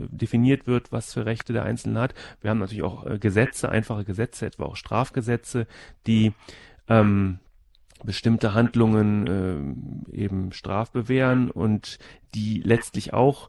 [SPEAKER 2] definiert wird, was für Rechte der Einzelne hat. Wir haben natürlich auch äh, Gesetze, einfache Gesetze, etwa auch Strafgesetze, die ähm, bestimmte Handlungen äh, eben strafbewähren und die letztlich auch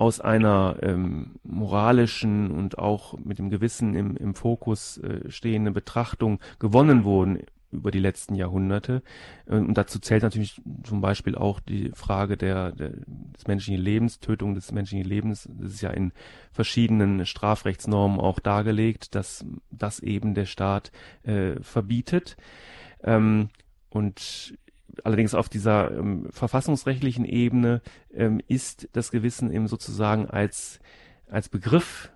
[SPEAKER 2] aus einer ähm, moralischen und auch mit dem Gewissen im, im Fokus äh, stehenden Betrachtung gewonnen wurden über die letzten Jahrhunderte. Und dazu zählt natürlich zum Beispiel auch die Frage der, der, des menschlichen Lebens, Tötung des menschlichen Lebens. Das ist ja in verschiedenen Strafrechtsnormen auch dargelegt, dass das eben der Staat äh, verbietet. Ähm, und allerdings auf dieser ähm, verfassungsrechtlichen Ebene ähm, ist das Gewissen eben sozusagen als, als Begriff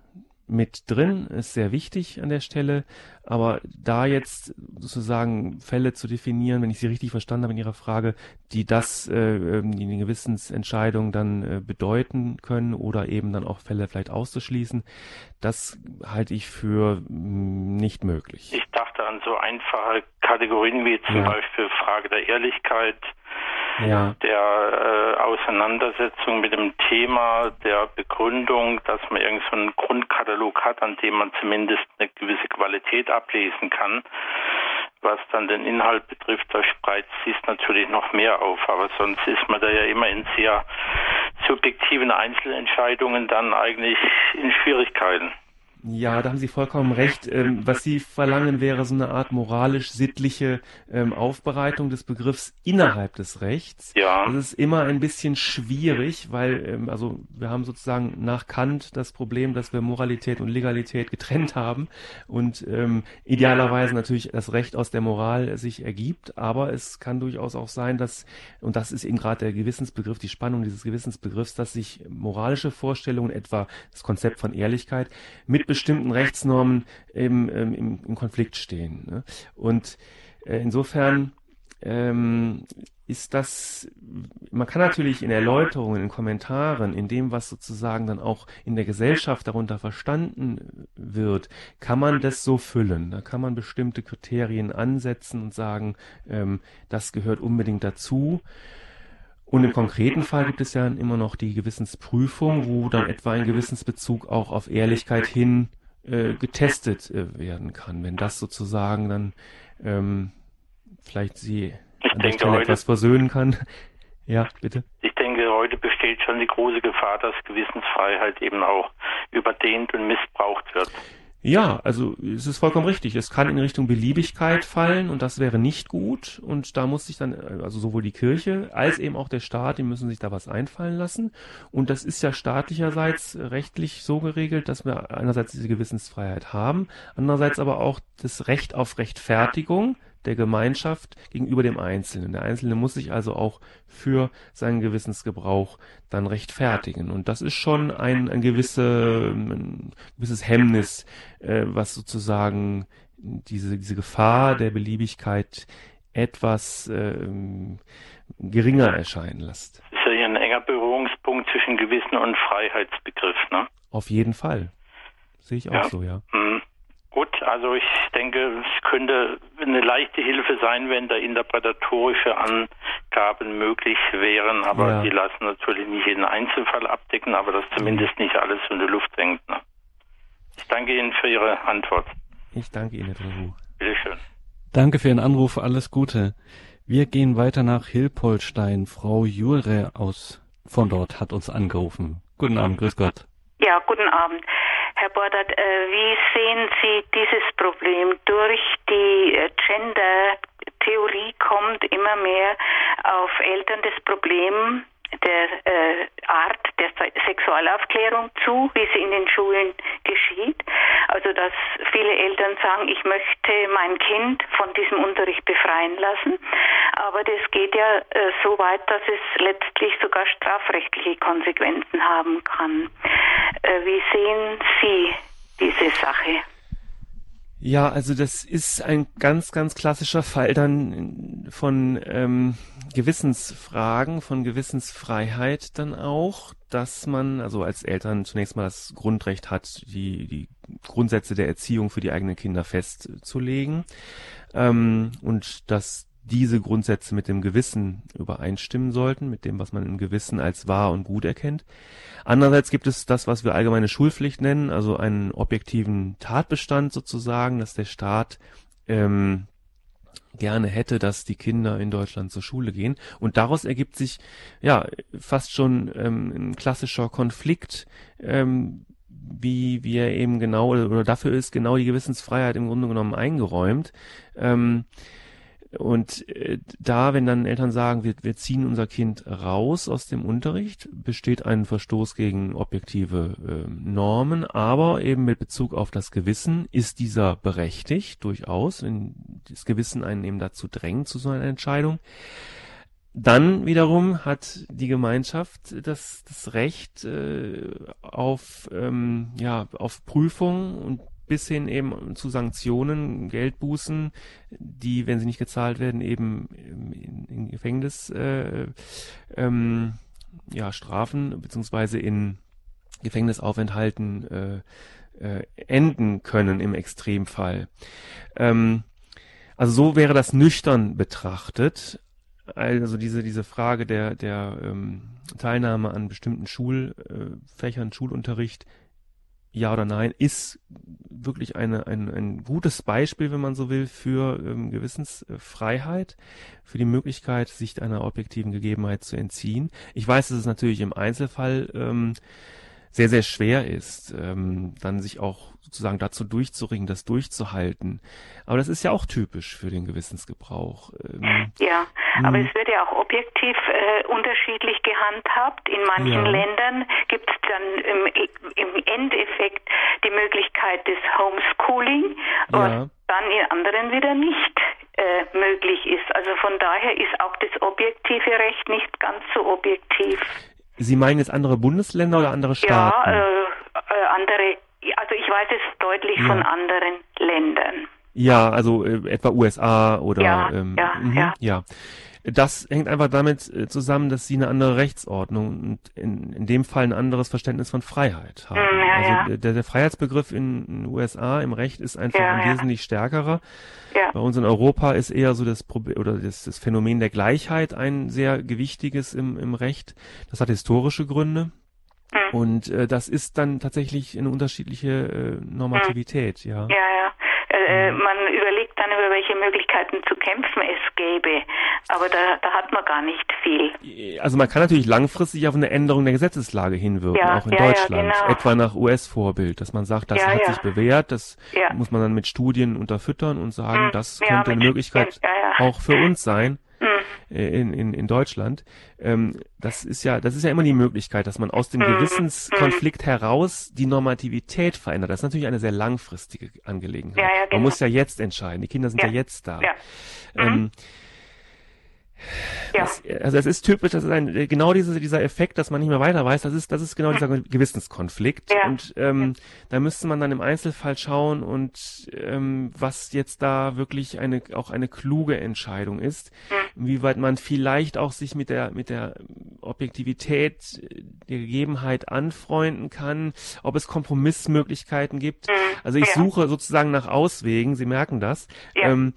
[SPEAKER 2] mit drin, ist sehr wichtig an der Stelle. Aber da jetzt sozusagen Fälle zu definieren, wenn ich Sie richtig verstanden habe in Ihrer Frage, die das, äh, ähm, die eine Gewissensentscheidung dann äh, bedeuten können oder eben dann auch Fälle vielleicht auszuschließen, das halte ich für mh, mm, nicht möglich.
[SPEAKER 5] Ich dachte an so einfache Kategorien wie zum ja. Beispiel Frage der Ehrlichkeit, ja. der äh, Auseinandersetzung mit dem Thema, der Begründung, dass man irgendeinen so Grundkatalog hat, an dem man zumindest eine gewisse Qualität ablesen kann. Was dann den Inhalt betrifft, da spreizt sich natürlich noch mehr auf. Aber sonst ist man da ja immer in sehr subjektiven Einzelentscheidungen dann eigentlich in Schwierigkeiten.
[SPEAKER 2] Ja, da haben Sie vollkommen recht. Ähm, was Sie verlangen, wäre so eine Art moralisch-sittliche ähm, Aufbereitung des Begriffs innerhalb des Rechts. Ja. Das ist immer ein bisschen schwierig, weil, ähm, also wir haben sozusagen nach Kant das Problem, dass wir Moralität und Legalität getrennt haben und ähm, idealerweise natürlich das Recht aus der Moral sich ergibt, aber es kann durchaus auch sein, dass, und das ist eben gerade der Gewissensbegriff, die Spannung dieses Gewissensbegriffs, dass sich moralische Vorstellungen, etwa das Konzept von Ehrlichkeit, mit bestimmten Rechtsnormen eben ähm, im, im, Konflikt stehen. Ne? Und äh, insofern ähm, ist das, man kann natürlich in Erläuterungen, in Kommentaren, in dem, was sozusagen dann auch in der Gesellschaft darunter verstanden wird, kann man das so füllen. Da kann man bestimmte Kriterien ansetzen und sagen, ähm, das gehört unbedingt dazu. Und im konkreten Fall gibt es ja immer noch die Gewissensprüfung, wo dann etwa ein Gewissensbezug auch auf Ehrlichkeit hin äh, getestet äh, werden kann. Wenn das sozusagen dann ähm, vielleicht Sie
[SPEAKER 5] ich
[SPEAKER 2] an
[SPEAKER 5] denke, heute,
[SPEAKER 2] etwas versöhnen kann. Ja, bitte.
[SPEAKER 5] Ich denke, heute besteht schon die große Gefahr, dass Gewissensfreiheit eben auch überdehnt und missbraucht wird.
[SPEAKER 2] Ja, also es ist vollkommen richtig. Es kann in Richtung Beliebigkeit fallen und das wäre nicht gut. Und da muss sich dann, also sowohl die Kirche als eben auch der Staat, die müssen sich da was einfallen lassen. Und das ist ja staatlicherseits rechtlich so geregelt, dass wir einerseits diese Gewissensfreiheit haben, andererseits aber auch das Recht auf Rechtfertigung der Gemeinschaft gegenüber dem Einzelnen. Der Einzelne muss sich also auch für seinen Gewissensgebrauch dann rechtfertigen. Und das ist schon ein, ein, gewisse, ein gewisses Hemmnis, äh, was sozusagen diese, diese Gefahr der Beliebigkeit etwas äh, geringer erscheinen lässt.
[SPEAKER 5] Das ist ja ein enger Berührungspunkt zwischen Gewissen und Freiheitsbegriff, ne?
[SPEAKER 2] Auf jeden Fall. Sehe ich auch ja. so, ja.
[SPEAKER 5] Mhm. Gut, also ich denke, es könnte eine leichte Hilfe sein, wenn da interpretatorische Angaben möglich wären, aber ja. die lassen natürlich nicht jeden Einzelfall abdecken, aber das zumindest nicht alles in die Luft hängt. Ne? Ich danke Ihnen für Ihre Antwort.
[SPEAKER 2] Ich danke Ihnen, Herr Drehu.
[SPEAKER 5] Bitteschön.
[SPEAKER 1] Danke für Ihren Anruf, alles Gute. Wir gehen weiter nach Hilpolstein. Frau Jure aus von dort hat uns angerufen. Guten Abend, grüß Gott.
[SPEAKER 6] Ja, guten Abend. Herr Bordert, äh, wie sehen Sie dieses Problem? Durch die äh, Gender-Theorie kommt immer mehr auf Eltern das Problem, der äh, Art der Sexualaufklärung zu, wie sie in den Schulen geschieht. Also dass viele Eltern sagen, ich möchte mein Kind von diesem Unterricht befreien lassen. Aber das geht ja äh, so weit, dass es letztlich sogar strafrechtliche Konsequenzen haben kann. Äh, wie sehen Sie diese Sache?
[SPEAKER 2] Ja, also das ist ein ganz, ganz klassischer Fall dann von ähm, Gewissensfragen, von Gewissensfreiheit dann auch, dass man also als Eltern zunächst mal das Grundrecht hat, die, die Grundsätze der Erziehung für die eigenen Kinder festzulegen ähm, und dass diese Grundsätze mit dem Gewissen übereinstimmen sollten, mit dem, was man im Gewissen als wahr und gut erkennt. Andererseits gibt es das, was wir allgemeine Schulpflicht nennen, also einen objektiven Tatbestand sozusagen, dass der Staat ähm, gerne hätte, dass die Kinder in Deutschland zur Schule gehen. Und daraus ergibt sich ja fast schon ähm, ein klassischer Konflikt, ähm, wie er eben genau oder dafür ist genau die Gewissensfreiheit im Grunde genommen eingeräumt. Ähm, und äh, da, wenn dann Eltern sagen, wir, wir ziehen unser Kind raus aus dem Unterricht, besteht ein Verstoß gegen objektive äh, Normen, aber eben mit Bezug auf das Gewissen ist dieser berechtigt, durchaus, wenn das Gewissen einen eben dazu drängt zu so einer Entscheidung. Dann wiederum hat die Gemeinschaft das, das Recht äh, auf, ähm, ja, auf Prüfung und bis hin eben zu Sanktionen, Geldbußen, die, wenn sie nicht gezahlt werden, eben in, in Gefängnis äh, ähm, ja, Strafen beziehungsweise in Gefängnisaufenthalten äh, äh, enden können im Extremfall. Ähm, also so wäre das nüchtern betrachtet. Also diese diese Frage der der ähm, Teilnahme an bestimmten Schulfächern, Schulunterricht ja oder nein, ist wirklich eine, ein, ein gutes Beispiel, wenn man so will, für ähm, Gewissensfreiheit, für die Möglichkeit, sich einer objektiven Gegebenheit zu entziehen. Ich weiß, dass es natürlich im Einzelfall ähm, sehr, sehr schwer ist, ähm, dann sich auch sozusagen dazu durchzuringen, das durchzuhalten. Aber das ist ja auch typisch für den Gewissensgebrauch.
[SPEAKER 6] Ähm, ja, aber hm. es wird ja auch objektiv äh, unterschiedlich gehandhabt. In manchen ja. Ländern gibt es dann im, im, Endeffekt die Möglichkeit des Homeschooling, was ja. dann in anderen wieder nicht äh, möglich ist. Also von daher ist auch das objektive Recht nicht ganz so objektiv.
[SPEAKER 2] Sie meinen jetzt andere Bundesländer oder andere Staaten?
[SPEAKER 6] Ja, äh, äh, andere also ich weiß es deutlich ja. von anderen Ländern.
[SPEAKER 2] Ja, also äh, etwa USA oder
[SPEAKER 6] ja, ähm, ja,
[SPEAKER 2] mh, ja. ja. Das hängt einfach damit äh, zusammen, dass sie eine andere Rechtsordnung und in, in dem Fall ein anderes Verständnis von Freiheit haben.
[SPEAKER 6] Mm, ja,
[SPEAKER 2] also der, der Freiheitsbegriff in den USA im Recht ist einfach ja, ein wesentlich stärkerer.
[SPEAKER 6] Ja.
[SPEAKER 2] Bei uns in Europa ist eher so das Problem oder das, das Phänomen der Gleichheit ein sehr gewichtiges im, im Recht. Das hat historische Gründe. Mm. Und äh, das ist dann tatsächlich eine unterschiedliche äh, Normativität,
[SPEAKER 6] ja. Ja, ja. Äh, mhm. man überlegt dann, über welche Möglichkeiten zu kämpfen es gäbe. Aber da, da hat man gar nicht viel.
[SPEAKER 2] Also man kann natürlich langfristig auf eine Änderung der Gesetzeslage hinwirken,
[SPEAKER 6] ja,
[SPEAKER 2] auch in
[SPEAKER 6] ja,
[SPEAKER 2] Deutschland.
[SPEAKER 6] Ja, genau.
[SPEAKER 2] Etwa nach US-Vorbild, dass man sagt, das hat sich bewährt, das muss man dann mit Studien unterfüttern und sagen, mhm. das könnte eine Möglichkeit auch für uns sein. In, in, in Deutschland. Ähm, das ist ja, das ist ja immer die Möglichkeit, dass man aus dem mhm. Gewissenskonflikt heraus die Normativität verändert. Das ist natürlich eine sehr langfristige Angelegenheit.
[SPEAKER 6] Ja, ja, genau.
[SPEAKER 2] Man muss ja jetzt entscheiden. Die Kinder sind ja, ja jetzt da. Ähm, mhm. Ja. Das, also es ist typisch, das ist ein, genau diese, dieser Effekt, dass man nicht mehr weiter weiß, das ist, das ist genau dieser Gewissenskonflikt.
[SPEAKER 6] Ja.
[SPEAKER 2] Und ähm, ja. da müsste man dann im Einzelfall schauen und ähm, was jetzt da wirklich eine auch eine kluge Entscheidung ist, mhm. inwieweit man vielleicht auch sich mit der mit der Objektivität der Gegebenheit anfreunden kann, ob es Kompromissmöglichkeiten gibt.
[SPEAKER 6] Mhm.
[SPEAKER 2] Also ich suche sozusagen nach Auswegen, Sie merken das, ähm,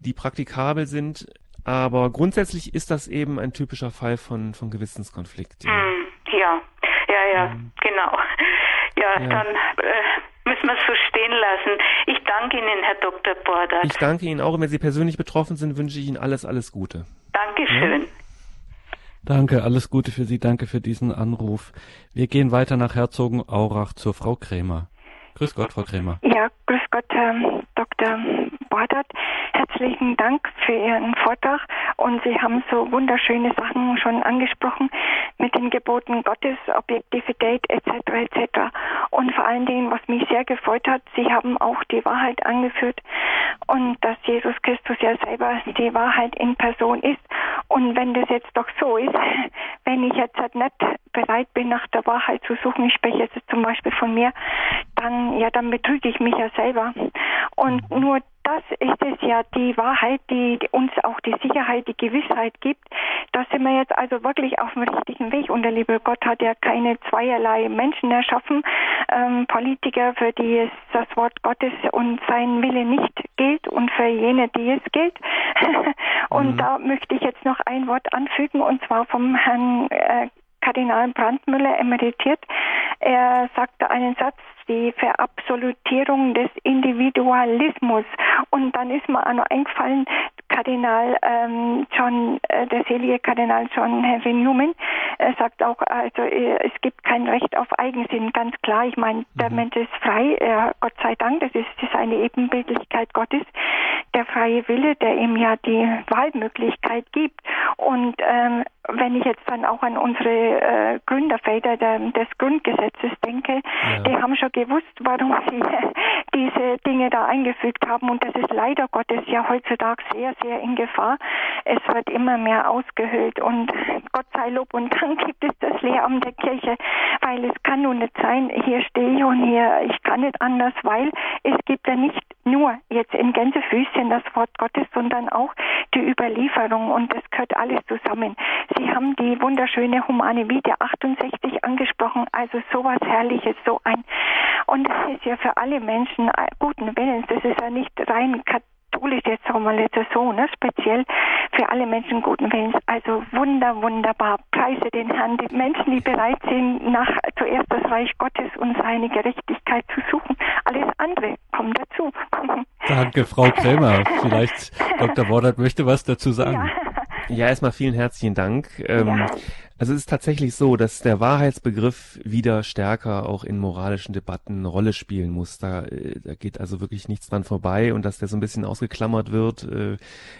[SPEAKER 2] die praktikabel sind aber grundsätzlich ist das eben ein typischer Fall von, von Gewissenskonflikt.
[SPEAKER 6] Ja, mm, ja, ja, ja mhm. genau. Ja, ja. dann äh, müssen wir es so stehen lassen. Ich danke Ihnen, Herr Dr. Bordert.
[SPEAKER 2] Ich danke Ihnen auch. Und wenn Sie persönlich betroffen sind, wünsche ich Ihnen alles, alles Gute.
[SPEAKER 6] Dankeschön. Ja?
[SPEAKER 1] Danke, alles Gute für Sie. Danke für diesen Anruf. Wir gehen weiter nach Herzogenaurach zur Frau Krämer. Grüß Gott, Frau Krämer.
[SPEAKER 7] Ja, grüß Gott, ähm, Dr. Bordert. Herzlichen Dank für Ihren Vortrag und Sie haben so wunderschöne Sachen schon angesprochen mit den Geboten Gottes, Objektivität etc. etc. Und vor allen Dingen, was mich sehr gefreut hat, Sie haben auch die Wahrheit angeführt und dass Jesus Christus ja selber die Wahrheit in Person ist. Und wenn das jetzt doch so ist, wenn ich jetzt halt nicht bereit bin, nach der Wahrheit zu suchen, ich spreche jetzt zum Beispiel von mir, dann, ja, dann betrüge ich mich ja selber. Und nur das ist es ja die Wahrheit, die uns auch die Sicherheit, die Gewissheit gibt. Da sind wir jetzt also wirklich auf dem richtigen Weg. Und der liebe Gott hat ja keine zweierlei Menschen erschaffen, ähm, Politiker, für die es das Wort Gottes und sein Wille nicht gilt und für jene, die es gilt. und mhm. da möchte ich jetzt noch ein Wort anfügen und zwar vom Herrn äh, Kardinal Brandmüller emeritiert. Er sagte einen Satz, die Verabsolutierung des Individualismus. Und dann ist mir auch noch eingefallen, Kardinal ähm, John, äh, der selige Kardinal John Henry Newman äh, sagt auch, also äh, es gibt kein Recht auf Eigensinn, ganz klar. Ich meine, der mhm. Mensch ist frei, äh, Gott sei Dank, das ist, das ist eine Ebenbildlichkeit Gottes, der freie Wille, der ihm ja die Wahlmöglichkeit gibt. Und ähm, wenn ich jetzt dann auch an unsere äh, Gründerväter der, des Grundgesetzes denke, ja. die haben schon gewusst, warum sie diese Dinge da eingefügt haben. Und das ist leider Gottes ja heutzutage sehr, sehr in Gefahr. Es wird immer mehr ausgehöhlt. Und Gott sei Lob und Dank gibt es das Lehramt der Kirche, weil es kann nun nicht sein, hier stehe ich und hier, ich kann nicht anders, weil es gibt ja nicht nur jetzt in Gänsefüßchen das Wort Gottes, sondern auch die Überlieferung und das gehört alles zusammen. Sie haben die wunderschöne Humane Vita 68 angesprochen, also sowas Herrliches, so ein und das ist ja für alle Menschen äh, guten Willens. Das ist ja nicht rein katholisch, jetzt sagen wir jetzt so, ne? speziell für alle Menschen guten Willens. Also wunder, wunderbar. Preise den Herrn, die Menschen, die bereit sind, nach zuerst das Reich Gottes und seine Gerechtigkeit zu suchen. Alles andere kommt dazu.
[SPEAKER 1] Danke, Frau Krämer. Vielleicht Dr. Wordert möchte was dazu sagen.
[SPEAKER 2] Ja. Ja, erstmal vielen herzlichen Dank. Ähm, ja. Also es ist tatsächlich so, dass der Wahrheitsbegriff wieder stärker auch in moralischen Debatten eine Rolle spielen muss. Da, äh, da geht also wirklich nichts dran vorbei und dass der so ein bisschen ausgeklammert wird, äh,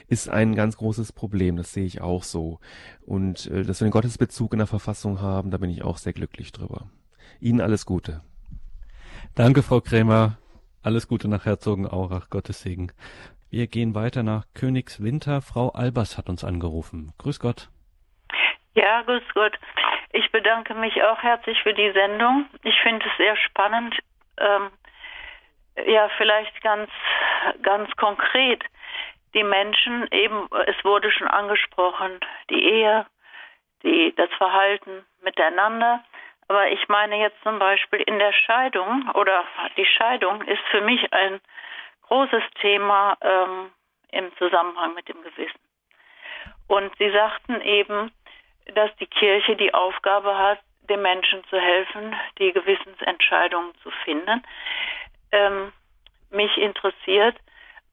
[SPEAKER 2] ist ein ganz großes Problem. Das sehe ich auch so. Und äh, dass wir den Gottesbezug in der Verfassung haben, da bin ich auch sehr glücklich drüber. Ihnen alles Gute.
[SPEAKER 1] Danke, Frau Krämer. Alles Gute nach Herzogenaurach. Gottes Segen. Wir gehen weiter nach Königswinter. Frau Albers hat uns angerufen. Grüß Gott.
[SPEAKER 8] Ja, grüß Gott. Ich bedanke mich auch herzlich für die Sendung. Ich finde es sehr spannend. Ähm, ja, vielleicht ganz, ganz konkret. Die Menschen eben, es wurde schon angesprochen, die Ehe, die, das Verhalten miteinander. Aber ich meine jetzt zum Beispiel in der Scheidung oder die Scheidung ist für mich ein großes Thema ähm, im Zusammenhang mit dem Gewissen. Und Sie sagten eben, dass die Kirche die Aufgabe hat, den Menschen zu helfen, die Gewissensentscheidungen zu finden. Ähm, mich interessiert,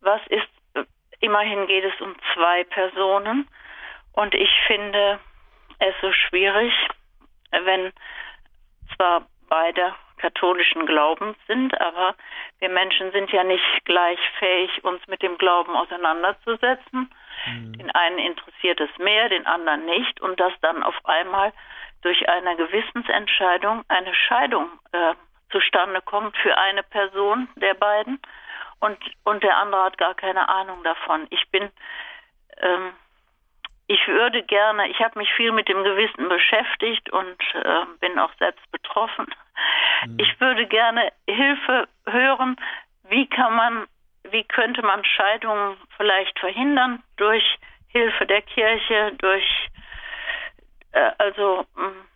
[SPEAKER 8] was ist, immerhin geht es um zwei Personen und ich finde es so schwierig, wenn zwar beide katholischen Glaubens sind, aber wir Menschen sind ja nicht gleich fähig, uns mit dem Glauben auseinanderzusetzen. Mhm. Den einen interessiert es mehr, den anderen nicht und dass dann auf einmal durch eine Gewissensentscheidung eine Scheidung äh, zustande kommt für eine Person der beiden und, und der andere hat gar keine Ahnung davon. Ich bin ähm, ich würde gerne, ich habe mich viel mit dem Gewissen beschäftigt und äh, bin auch selbst betroffen. Mhm. Ich würde gerne Hilfe hören, wie kann man, wie könnte man Scheidungen vielleicht verhindern durch Hilfe der Kirche, durch äh, also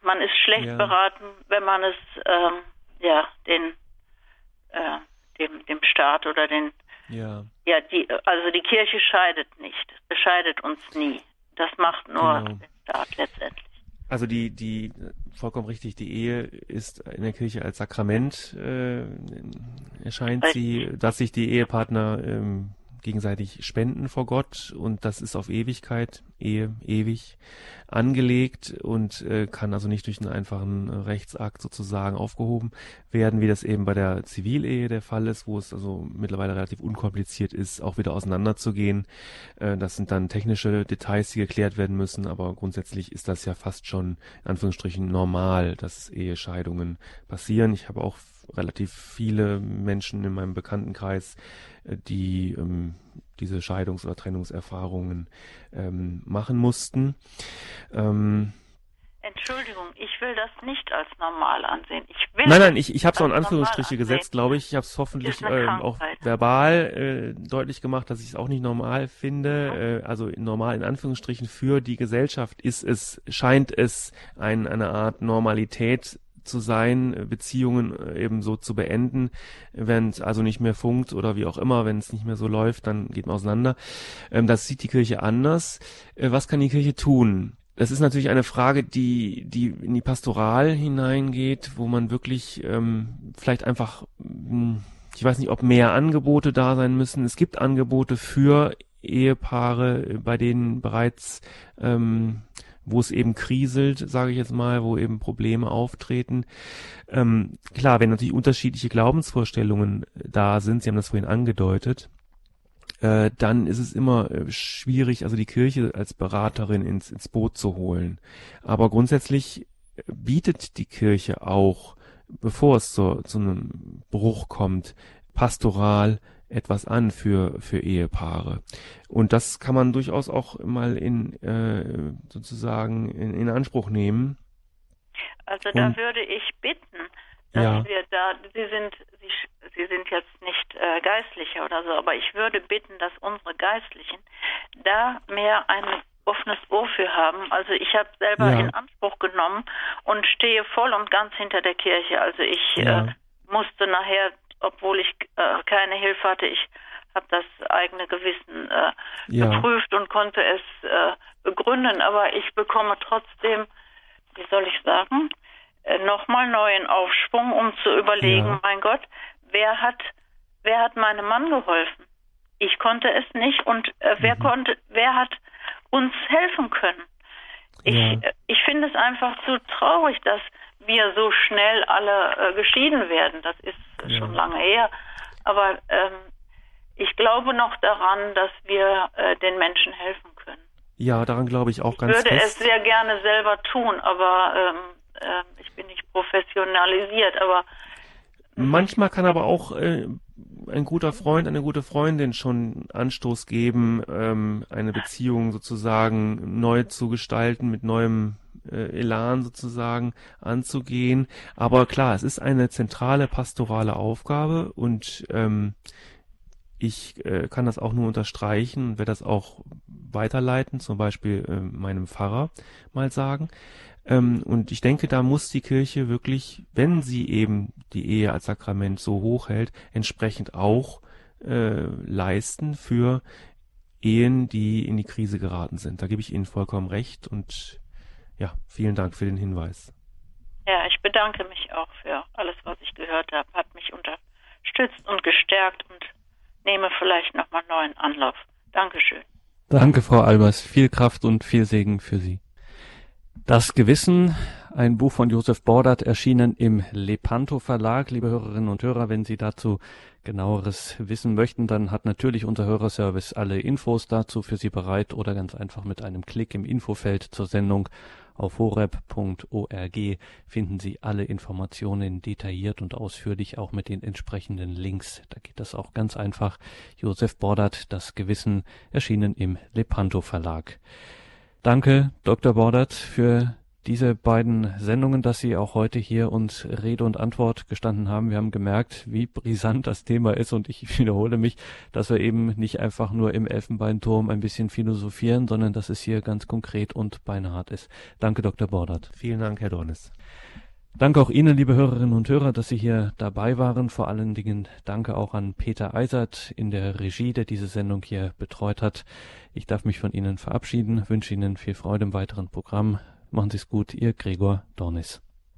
[SPEAKER 8] man ist schlecht ja. beraten, wenn man es ähm, ja den äh, dem dem Staat oder den ja. ja die also die Kirche scheidet nicht, bescheidet uns nie. Das macht nur genau. der Staat letztendlich.
[SPEAKER 2] Also die, die, vollkommen richtig, die Ehe ist in der Kirche als Sakrament, äh, erscheint sie, dass sich die Ehepartner ähm, gegenseitig spenden vor Gott und das ist auf Ewigkeit, Ehe, ewig angelegt und äh, kann also nicht durch einen einfachen äh, Rechtsakt sozusagen aufgehoben werden, wie das eben bei der Zivilehe der Fall ist, wo es also mittlerweile relativ unkompliziert ist, auch wieder auseinanderzugehen. Äh, das sind dann technische Details, die geklärt werden müssen, aber grundsätzlich ist das ja fast schon in Anführungsstrichen normal, dass Ehescheidungen passieren. Ich habe auch relativ viele Menschen in meinem Bekanntenkreis, äh, die ähm, diese Scheidungs- oder Trennungserfahrungen ähm, machen mussten. Ähm,
[SPEAKER 8] Entschuldigung, ich will das nicht als normal ansehen. Ich will
[SPEAKER 2] nein, nein, ich, ich habe es auch in Anführungsstriche gesetzt, glaube ich. Ich habe es hoffentlich äh, auch verbal äh, deutlich gemacht, dass ich es auch nicht normal finde. Mhm. Äh, also normal in Anführungsstrichen für die Gesellschaft ist es, scheint es ein, eine Art Normalität zu sein, äh, Beziehungen äh, eben so zu beenden, wenn es also nicht mehr funkt oder wie auch immer, wenn es nicht mehr so läuft, dann geht man auseinander. Ähm, das sieht die Kirche anders. Äh, was kann die Kirche tun? Das ist natürlich eine Frage, die, die in die Pastoral hineingeht, wo man wirklich ähm, vielleicht einfach, hm, ich weiß nicht, ob mehr Angebote da sein müssen. Es gibt Angebote für Ehepaare, bei denen bereits ähm, wo es eben kriselt, sage ich jetzt mal, wo eben Probleme auftreten. Ähm, klar, wenn natürlich unterschiedliche Glaubensvorstellungen da sind, Sie haben das vorhin angedeutet, äh, dann ist es immer äh, schwierig, also die Kirche als Beraterin ins, ins Boot zu holen. Aber grundsätzlich bietet die Kirche auch, bevor es zu, zu einem Bruch kommt, pastoral etwas an für, für Ehepaare. Und das kann man durchaus auch mal in äh, sozusagen in, in Anspruch nehmen.
[SPEAKER 8] Also da Und, würde ich bitten, dass ja. wir da, Sie sind, Sie, Sie sind jetzt nicht äh, Geistliche oder so, aber ich würde bitten, dass unsere Geistlichen da mehr ein offenes Ohr für haben. Also ich habe selber ja. in Anspruch genommen und stehe voll und ganz hinter der Kirche. Also ich ja. äh, musste nachher obwohl ich äh, keine Hilfe hatte. Ich habe das eigene Gewissen äh, ja. geprüft und konnte es äh, begründen, aber ich bekomme trotzdem, wie soll ich sagen, äh, nochmal neuen Aufschwung, um zu überlegen, ja. mein Gott, wer hat, wer hat meinem Mann geholfen? Ich konnte es nicht und äh, wer mhm. konnte, wer hat uns helfen können? Ich, ja. Äh, ich finde es einfach zu traurig, dass wir so schnell alle äh, geschieden werden. Das ist ja. schon lange her. Aber ähm, ich glaube noch daran, dass wir äh, den Menschen helfen können.
[SPEAKER 2] Ja, daran glaube ich auch
[SPEAKER 8] ich
[SPEAKER 2] ganz
[SPEAKER 8] fest. Ich würde es sehr gerne selber tun, aber ähm, äh, ich bin nicht professionalisiert. Aber
[SPEAKER 2] manchmal kann aber auch äh, ein guter Freund, eine gute Freundin schon Anstoß geben, ähm, eine Beziehung sozusagen neu zu gestalten mit neuem äh, Elan sozusagen anzugehen. Aber klar, es ist eine zentrale pastorale Aufgabe und ähm, ich äh, kann das auch nur unterstreichen und werde das auch weiterleiten, zum Beispiel äh, meinem Pfarrer mal sagen. Ähm, und ich denke, da muss die Kirche wirklich, wenn sie eben die Ehe als Sakrament so hoch hält, entsprechend auch äh, leisten für Ehen, die in die Krise geraten sind. Da gebe ich Ihnen vollkommen recht und ja, vielen Dank für den Hinweis.
[SPEAKER 8] Ja, ich bedanke mich auch für alles, was ich gehört habe. Hat mich unterstützt und gestärkt und nehme vielleicht nochmal neuen Anlauf. Dankeschön.
[SPEAKER 1] Danke, Frau Albers. Viel Kraft und viel Segen für Sie. Das Gewissen, ein Buch von Josef Bordert, erschienen im Lepanto Verlag. Liebe Hörerinnen und Hörer, wenn Sie dazu genaueres wissen möchten, dann hat natürlich unser Hörerservice alle Infos dazu für Sie bereit oder ganz einfach mit einem Klick im Infofeld zur Sendung auf horeb.org finden Sie alle Informationen detailliert und ausführlich, auch mit den entsprechenden Links. Da geht das auch ganz einfach. Josef Bordert, das Gewissen, erschienen im Lepanto Verlag. Danke, Dr. Bordert, für diese beiden Sendungen, dass Sie auch heute hier uns Rede und Antwort gestanden haben. Wir haben gemerkt, wie brisant das Thema ist und ich wiederhole mich, dass wir eben nicht einfach nur im Elfenbeinturm ein bisschen philosophieren, sondern dass es hier ganz konkret und beinhart ist. Danke, Dr. Bordert.
[SPEAKER 2] Vielen Dank, Herr Dornis.
[SPEAKER 1] Danke auch Ihnen, liebe Hörerinnen und Hörer, dass Sie hier dabei waren. Vor allen Dingen danke auch an Peter Eisert in der Regie, der diese Sendung hier betreut hat. Ich darf mich von Ihnen verabschieden, wünsche Ihnen viel Freude im weiteren Programm. Machen Sie es gut, Ihr Gregor Dornis.